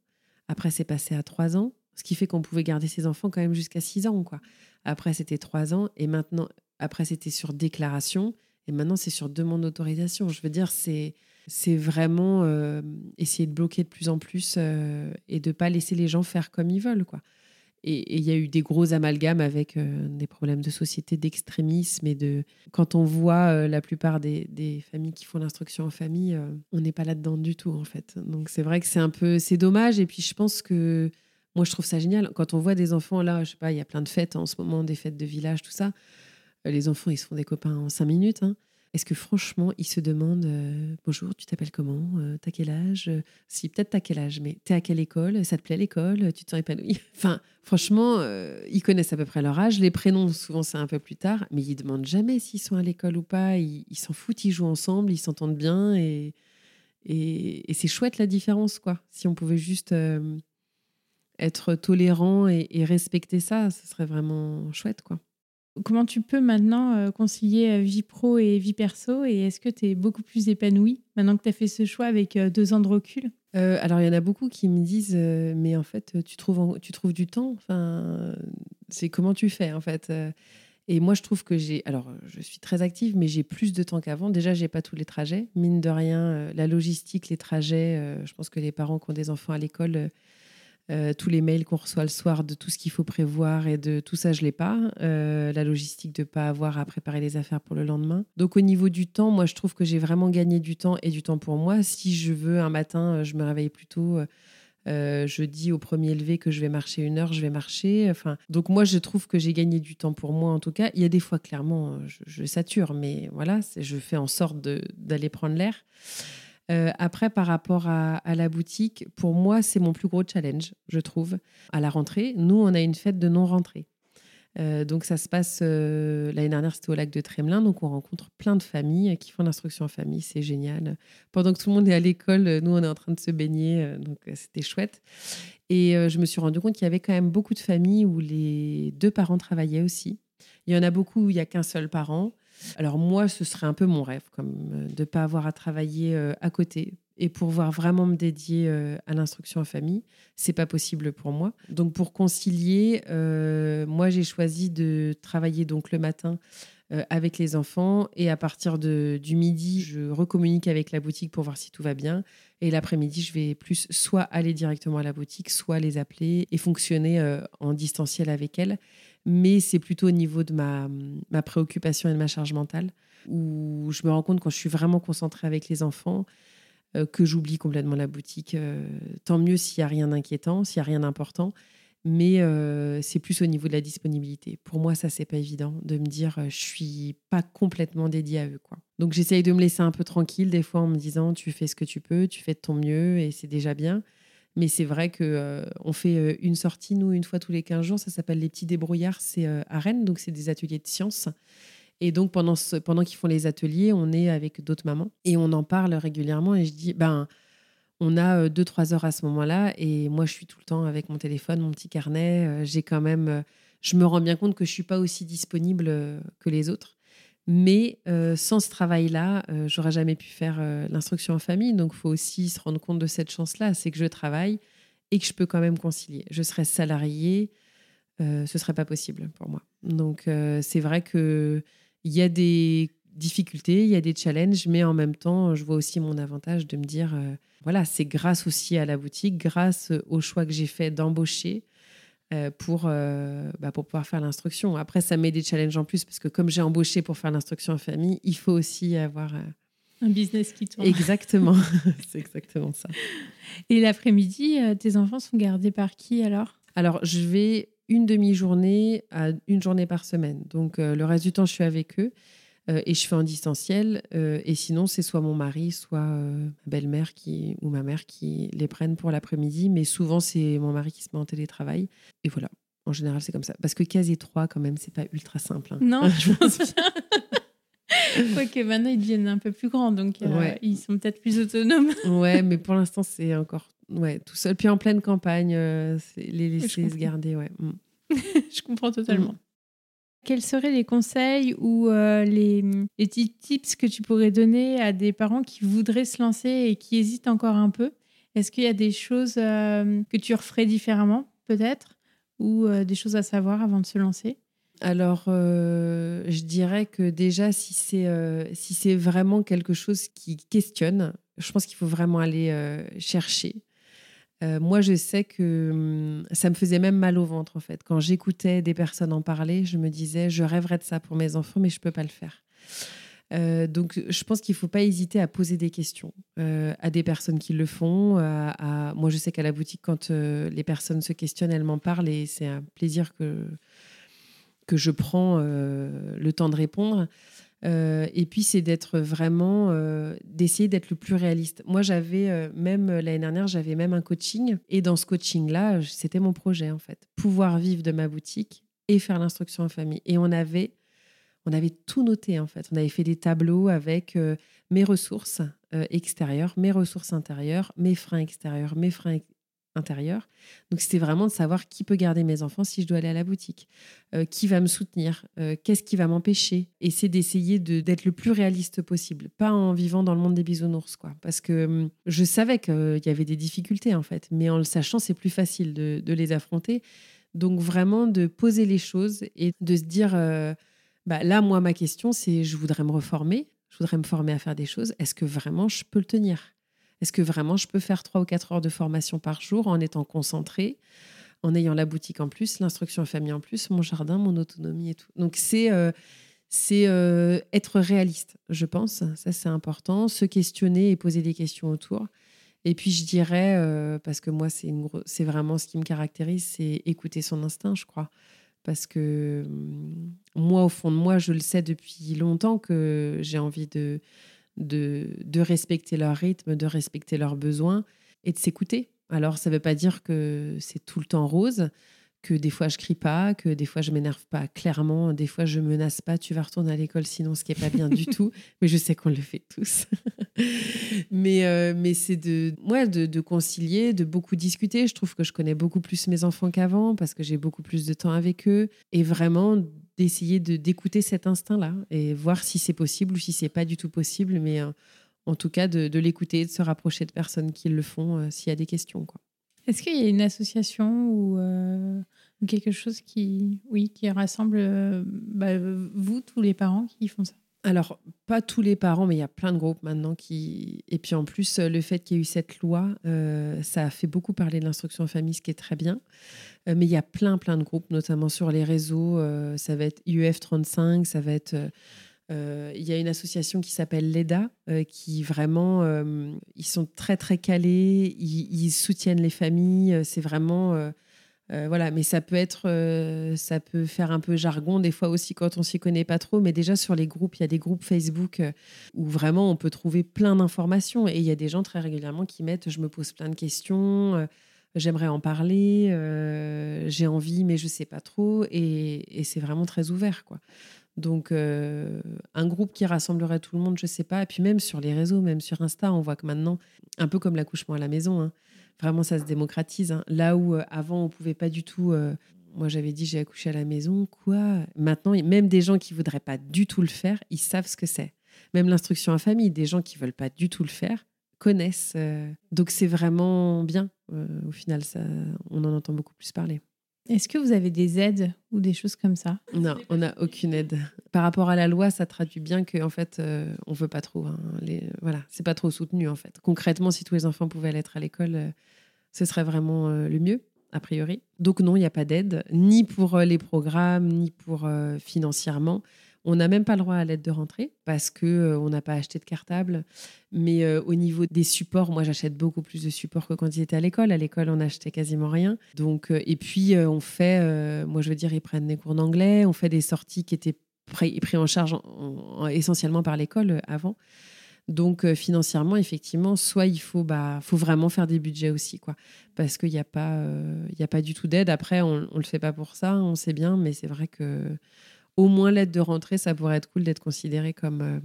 Après, c'est passé à 3 ans, ce qui fait qu'on pouvait garder ses enfants quand même jusqu'à 6 ans, quoi. Après, c'était 3 ans, et maintenant, après, c'était sur déclaration, et maintenant, c'est sur demande d'autorisation. Je veux dire, c'est c'est vraiment euh, essayer de bloquer de plus en plus euh, et de pas laisser les gens faire comme ils veulent. quoi. Et il y a eu des gros amalgames avec euh, des problèmes de société, d'extrémisme et de. Quand on voit la plupart des, des, familles qui font l'instruction en famille, on n'est pas là-dedans du tout en fait. Donc c'est vrai que c'est un peu, c'est dommage. Et puis je pense que moi je trouve ça génial quand on voit des enfants là, je sais pas, il y a plein de fêtes en ce moment, des fêtes de village, tout ça. Les enfants ils se font des copains en cinq minutes. Hein. Est-ce que franchement, ils se demandent euh, Bonjour, tu t'appelles comment euh, T'as quel âge Si, peut-être t'as quel âge, mais t'es à quelle école Ça te plaît l'école Tu te sens épanoui Enfin, franchement, euh, ils connaissent à peu près leur âge. Les prénoms, souvent, c'est un peu plus tard, mais ils demandent jamais s'ils sont à l'école ou pas. Ils s'en foutent, ils jouent ensemble, ils s'entendent bien et, et, c'est chouette la différence, quoi. Si on pouvait juste être tolérant et respecter ça, ce serait vraiment chouette, quoi. Comment tu peux maintenant euh, concilier euh, vie pro et vie perso Et est-ce que tu es beaucoup plus épanouie maintenant que tu as fait ce choix avec euh, deux ans de recul? Alors, il y en a beaucoup qui me disent Mais en fait, tu trouves, tu trouves du temps? Enfin, C'est comment tu fais, en fait? Et moi, je trouve que j'ai. Alors, je suis très active, mais j'ai plus de temps qu'avant. Déjà, j'ai pas tous les trajets. Mine de rien, la logistique, les trajets, je pense que les parents qui ont des enfants à l'école euh, tous les mails qu'on reçoit le soir de tout ce qu'il faut prévoir et de tout ça, je l'ai pas. Euh, la logistique de pas avoir à préparer les affaires pour le lendemain. Donc au niveau du temps, moi je trouve que j'ai vraiment gagné du temps et du temps pour moi. Si je veux un matin, euh, je me réveille plus tôt. je dis au premier lever que je vais marcher une heure, je vais marcher. Enfin, donc moi, je trouve que j'ai gagné du temps pour moi, en tout cas. Il y a des fois, clairement, je, je sature, mais voilà, je fais en sorte d'aller prendre l'air. Euh, après, par rapport à, la boutique, pour moi, c'est mon plus gros challenge, je trouve. À la rentrée, nous, on a une fête de non-rentrée. Euh, donc ça se passe euh, l'année dernière, c'était au lac de Tremelin, donc on rencontre plein de familles qui font l'instruction en famille, c'est génial. Pendant que tout le monde est à l'école, nous on est en train de se baigner, donc c'était chouette. Et je me suis rendu compte qu'il y avait quand même beaucoup de familles où les deux parents travaillaient aussi. Il y en a beaucoup où il n'y a qu'un seul parent. Alors moi, ce serait un peu mon rêve, comme euh, de ne pas avoir à travailler euh, à côté et pouvoir vraiment me dédier euh, à l'instruction en famille. C'est pas possible pour moi. Donc pour concilier, moi j'ai choisi de travailler donc le matin avec les enfants et à partir de, du midi, je recommunique avec la boutique pour voir si tout va bien. Et l'après-midi, je vais plus soit aller directement à la boutique, soit les appeler et fonctionner en distanciel avec elles mais c'est plutôt au niveau de ma, ma, préoccupation et de ma charge mentale, où je me rends compte quand je suis vraiment concentrée avec les enfants euh, que j'oublie complètement la boutique. Euh, tant mieux s'il n'y a rien d'inquiétant, s'il n'y a rien d'important, mais euh, c'est plus au niveau de la disponibilité. Pour moi, ça, c'est pas évident de me dire je suis pas complètement dédiée à eux. Quoi. Donc j'essaye de me laisser un peu tranquille des fois en me disant tu fais ce que tu peux, tu fais de ton mieux et c'est déjà bien. Mais c'est vrai qu'on euh, on fait euh, une sortie, nous, une fois tous les 15 jours. Ça s'appelle les petits débrouillards. C'est euh, à Rennes, donc c'est des ateliers de sciences. Et donc, pendant, pendant qu'ils font les ateliers, on est avec d'autres mamans et on en parle régulièrement. Et je dis, ben, on a 2-3 heures à ce moment-là. Et moi, je suis tout le temps avec mon téléphone, mon petit carnet. J'ai quand même. Je me rends bien compte que je ne suis pas aussi disponible que les autres. Mais euh, sans ce travail-là, euh, j'aurais jamais pu faire euh, l'instruction en famille. Donc, il faut aussi se rendre compte de cette chance-là, c'est que je travaille et que je peux quand même concilier. Je serais salariée, euh, ce serait pas possible pour moi. Donc, c'est vrai que il y a des difficultés, il y a des challenges, mais en même temps, je vois aussi mon avantage de me dire, voilà, c'est grâce aussi à la boutique, grâce au choix que j'ai fait d'embaucher pour, euh, bah, pour pouvoir faire l'instruction. Après, ça met des challenges en plus parce que comme j'ai embauché pour faire l'instruction en famille, il faut aussi avoir... euh, Un business qui tourne. Exactement, c'est exactement ça. Et l'après-midi, euh, tes enfants sont gardés par qui alors? Alors, je vais une demi-journée à une journée par semaine. Donc, euh, le reste du temps, je suis avec eux euh, et je fais en distanciel. Euh, et sinon, c'est soit mon mari, soit euh, ma belle-mère qui, ou ma mère qui les prennent pour l'après-midi. Mais souvent, c'est mon mari qui se met en télétravail. Et voilà, en général, c'est comme ça. Parce que caser trois, quand même, c'est pas ultra simple. hein. Non, je pense bien. Quoique maintenant, ils deviennent un peu plus grands, donc Ouais. ils sont peut-être plus autonomes. Ouais, mais pour l'instant, c'est encore ouais, tout seul. Puis en pleine campagne, les laisser se garder. Ouais. Mm. je comprends totalement. Quels seraient les conseils ou euh, les, petits tips que tu pourrais donner à des parents qui voudraient se lancer et qui hésitent encore un peu? Est-ce qu'il y a des choses euh, que tu referais différemment, peut-être Ou euh, des choses à savoir avant de se lancer? Alors, je dirais que déjà, si c'est si vraiment quelque chose qui questionne, je pense qu'il faut vraiment aller chercher. Euh, moi, je sais que hum, ça me faisait même mal au ventre, en fait. Quand j'écoutais des personnes en parler, je me disais, je rêverais de ça pour mes enfants, mais je peux pas le faire. Euh, donc, je pense qu'il faut pas hésiter à poser des questions euh, à des personnes qui le font. Moi, je sais qu'à la boutique, quand les personnes se questionnent, elles m'en parlent et c'est un plaisir que que je prends le temps de répondre. Euh, et puis, c'est d'être vraiment, euh, d'essayer d'être le plus réaliste. Moi, j'avais, euh, même l'année dernière, j'avais même un coaching. Et dans ce coaching-là, c'était mon projet, en fait. Pouvoir vivre de ma boutique et faire l'instruction en famille. Et on avait, on avait tout noté, en fait. On avait fait des tableaux avec mes ressources extérieures, mes ressources intérieures, mes freins extérieurs, mes freins intérieurs. Donc, c'était vraiment de savoir qui peut garder mes enfants si je dois aller à la boutique. Euh, qui va me soutenir, euh, qu'est-ce qui va m'empêcher? Et c'est d'essayer de- d'être le plus réaliste possible, pas en vivant dans le monde des bisounours, quoi. Parce que hum, je savais qu'il y avait des difficultés, en fait, mais en le sachant, c'est plus facile de, les affronter. Donc vraiment de poser les choses et de se dire, euh, bah, là, moi, ma question, c'est, je voudrais me reformer, je voudrais me former à faire des choses. Est-ce que vraiment je peux le tenir? Est-ce que vraiment je peux faire trois ou quatre heures de formation par jour en étant concentrée en ayant la boutique en plus, l'instruction famille en plus, mon jardin, mon autonomie et tout? Donc c'est euh, euh, être réaliste, je pense. Ça c'est important, se questionner et poser des questions autour. Et puis je dirais, euh, parce que moi c'est c'est vraiment ce qui me caractérise, c'est écouter son instinct, je crois. Parce que hum, moi, au fond de moi, je le sais depuis longtemps que j'ai envie de, de, de respecter leur rythme, de respecter leurs besoins et de s'écouter. Alors, ça ne veut pas dire que c'est tout le temps rose, que des fois je crie pas, que des fois je m'énerve pas clairement, des fois je menace pas, tu vas retourner à l'école sinon, ce qui est pas bien du tout. Mais je sais qu'on le fait tous. mais euh, mais c'est de, ouais, de, de concilier, de beaucoup discuter. Je trouve que je connais beaucoup plus mes enfants qu'avant parce que j'ai beaucoup plus de temps avec eux et vraiment d'essayer de d'écouter cet instinct-là et voir si c'est possible ou si c'est pas du tout possible. Mais euh, en tout cas, de, de l'écouter, de se rapprocher de personnes qui le font euh, s'il y a des questions. Quoi. Est-ce qu'il y a une association ou, euh, quelque chose qui, oui, qui rassemble bah, vous, tous les parents qui font ça? Alors, pas tous les parents, mais il y a plein de groupes maintenant qui. Et puis en plus, le fait qu'il y ait eu cette loi, euh, ça a fait beaucoup parler de l'instruction en famille, ce qui est très bien. Euh, mais il y a plein, plein de groupes, notamment sur les réseaux. euh, ça va être IUF 35, ça va être. euh, Il y a une association qui s'appelle l'EDA, qui vraiment, ils sont très très calés, ils, soutiennent les familles. C'est vraiment, voilà. Mais ça peut être, ça peut faire un peu jargon des fois aussi quand on s'y connaît pas trop. Mais déjà sur les groupes, il y a des groupes Facebook où vraiment on peut trouver plein d'informations et il y a des gens très régulièrement qui mettent, je me pose plein de questions. J'aimerais en parler, euh, j'ai envie, mais je sais pas trop, et, c'est vraiment très ouvert, quoi. Donc, euh, un groupe qui rassemblerait tout le monde, je sais pas. Et puis même sur les réseaux, même sur Insta, on voit que maintenant, un peu comme l'accouchement à la maison, hein, vraiment ça se démocratise. hein. Là où euh, avant on pouvait pas du tout Moi, j'avais dit j'ai accouché à la maison. Quoi? Maintenant, même des gens qui voudraient pas du tout le faire, ils savent ce que c'est. Même l'instruction en famille, des gens qui veulent pas du tout le faire connaissent. Euh. donc c'est vraiment bien. Euh, au final, ça, on en entend beaucoup plus parler. Est-ce que vous avez des aides ou des choses comme ça? Non, on n'a aucune aide. Par rapport à la loi, ça traduit bien qu'en en fait, euh, on veut pas trop. Hein. Les, voilà, c'est pas trop soutenu en fait. Concrètement, si tous les enfants pouvaient aller être à l'école, euh, ce serait vraiment euh, le mieux a priori. Donc non, il n'y a pas d'aide, ni pour les programmes, ni pour financièrement. On n'a même pas le droit à l'aide de rentrée parce que euh, on n'a pas acheté de cartable. Mais euh, au niveau des supports, moi j'achète beaucoup plus de supports que quand ils étaient à l'école. À l'école, on n'achetait quasiment rien. Donc euh, et puis on fait, moi je veux dire, ils prennent des cours d'anglais. On fait des sorties qui étaient pris, en charge essentiellement par l'école avant. Donc financièrement, effectivement, soit il faut, bah, faut vraiment faire des budgets aussi, quoi, parce qu'il n'y a pas, il y a pas du tout d'aide. Après, on, ne le fait pas pour ça, on sait bien, mais c'est vrai que au moins l'aide de rentrée, ça pourrait être cool d'être considéré comme, euh,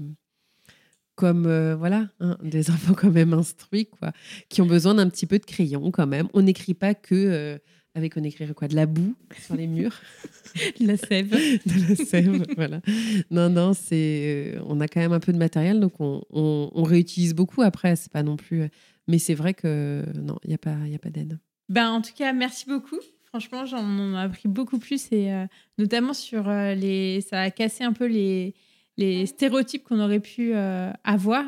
comme euh, voilà, hein, des enfants quand même instruits, quoi, qui ont besoin d'un petit peu de crayon quand même. On n'écrit pas que euh, avec on écrirait quoi de la boue sur les murs, de la sève, de la sève, voilà. Non, non, c'est on a quand même un peu de matériel, donc on, on, réutilise beaucoup. Après, c'est pas non plus, mais c'est vrai que non, il y a pas, il y a pas d'aide. Ben en tout cas, merci beaucoup. Franchement, j'en ai appris beaucoup plus et euh, notamment sur euh, les. Ça a cassé un peu les, les stéréotypes qu'on aurait pu euh, avoir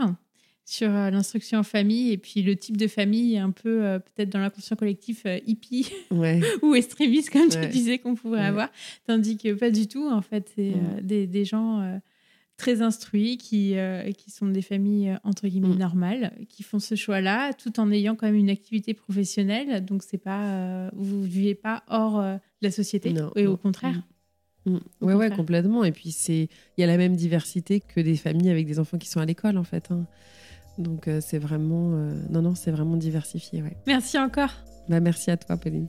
sur l'instruction en famille et puis le type de famille un peu peut-être dans l'inconscient collectif hippie ou extrémiste comme tu disais qu'on pouvait avoir tandis que pas du tout en fait c'est mm. des, des, gens très instruits, qui, euh, qui sont des familles euh, entre guillemets mm. normales, qui font ce choix-là, tout en ayant quand même une activité professionnelle. Donc c'est pas, euh, vous ne vivez pas hors de la société, et au contraire. Mm. Mm. Oui, ouais, complètement. Et puis c'est, il y a la même diversité que des familles avec des enfants qui sont à l'école en fait. Hein. Donc c'est vraiment, non non, c'est vraiment diversifié. Ouais. Merci encore. Bah, merci à toi, Pauline.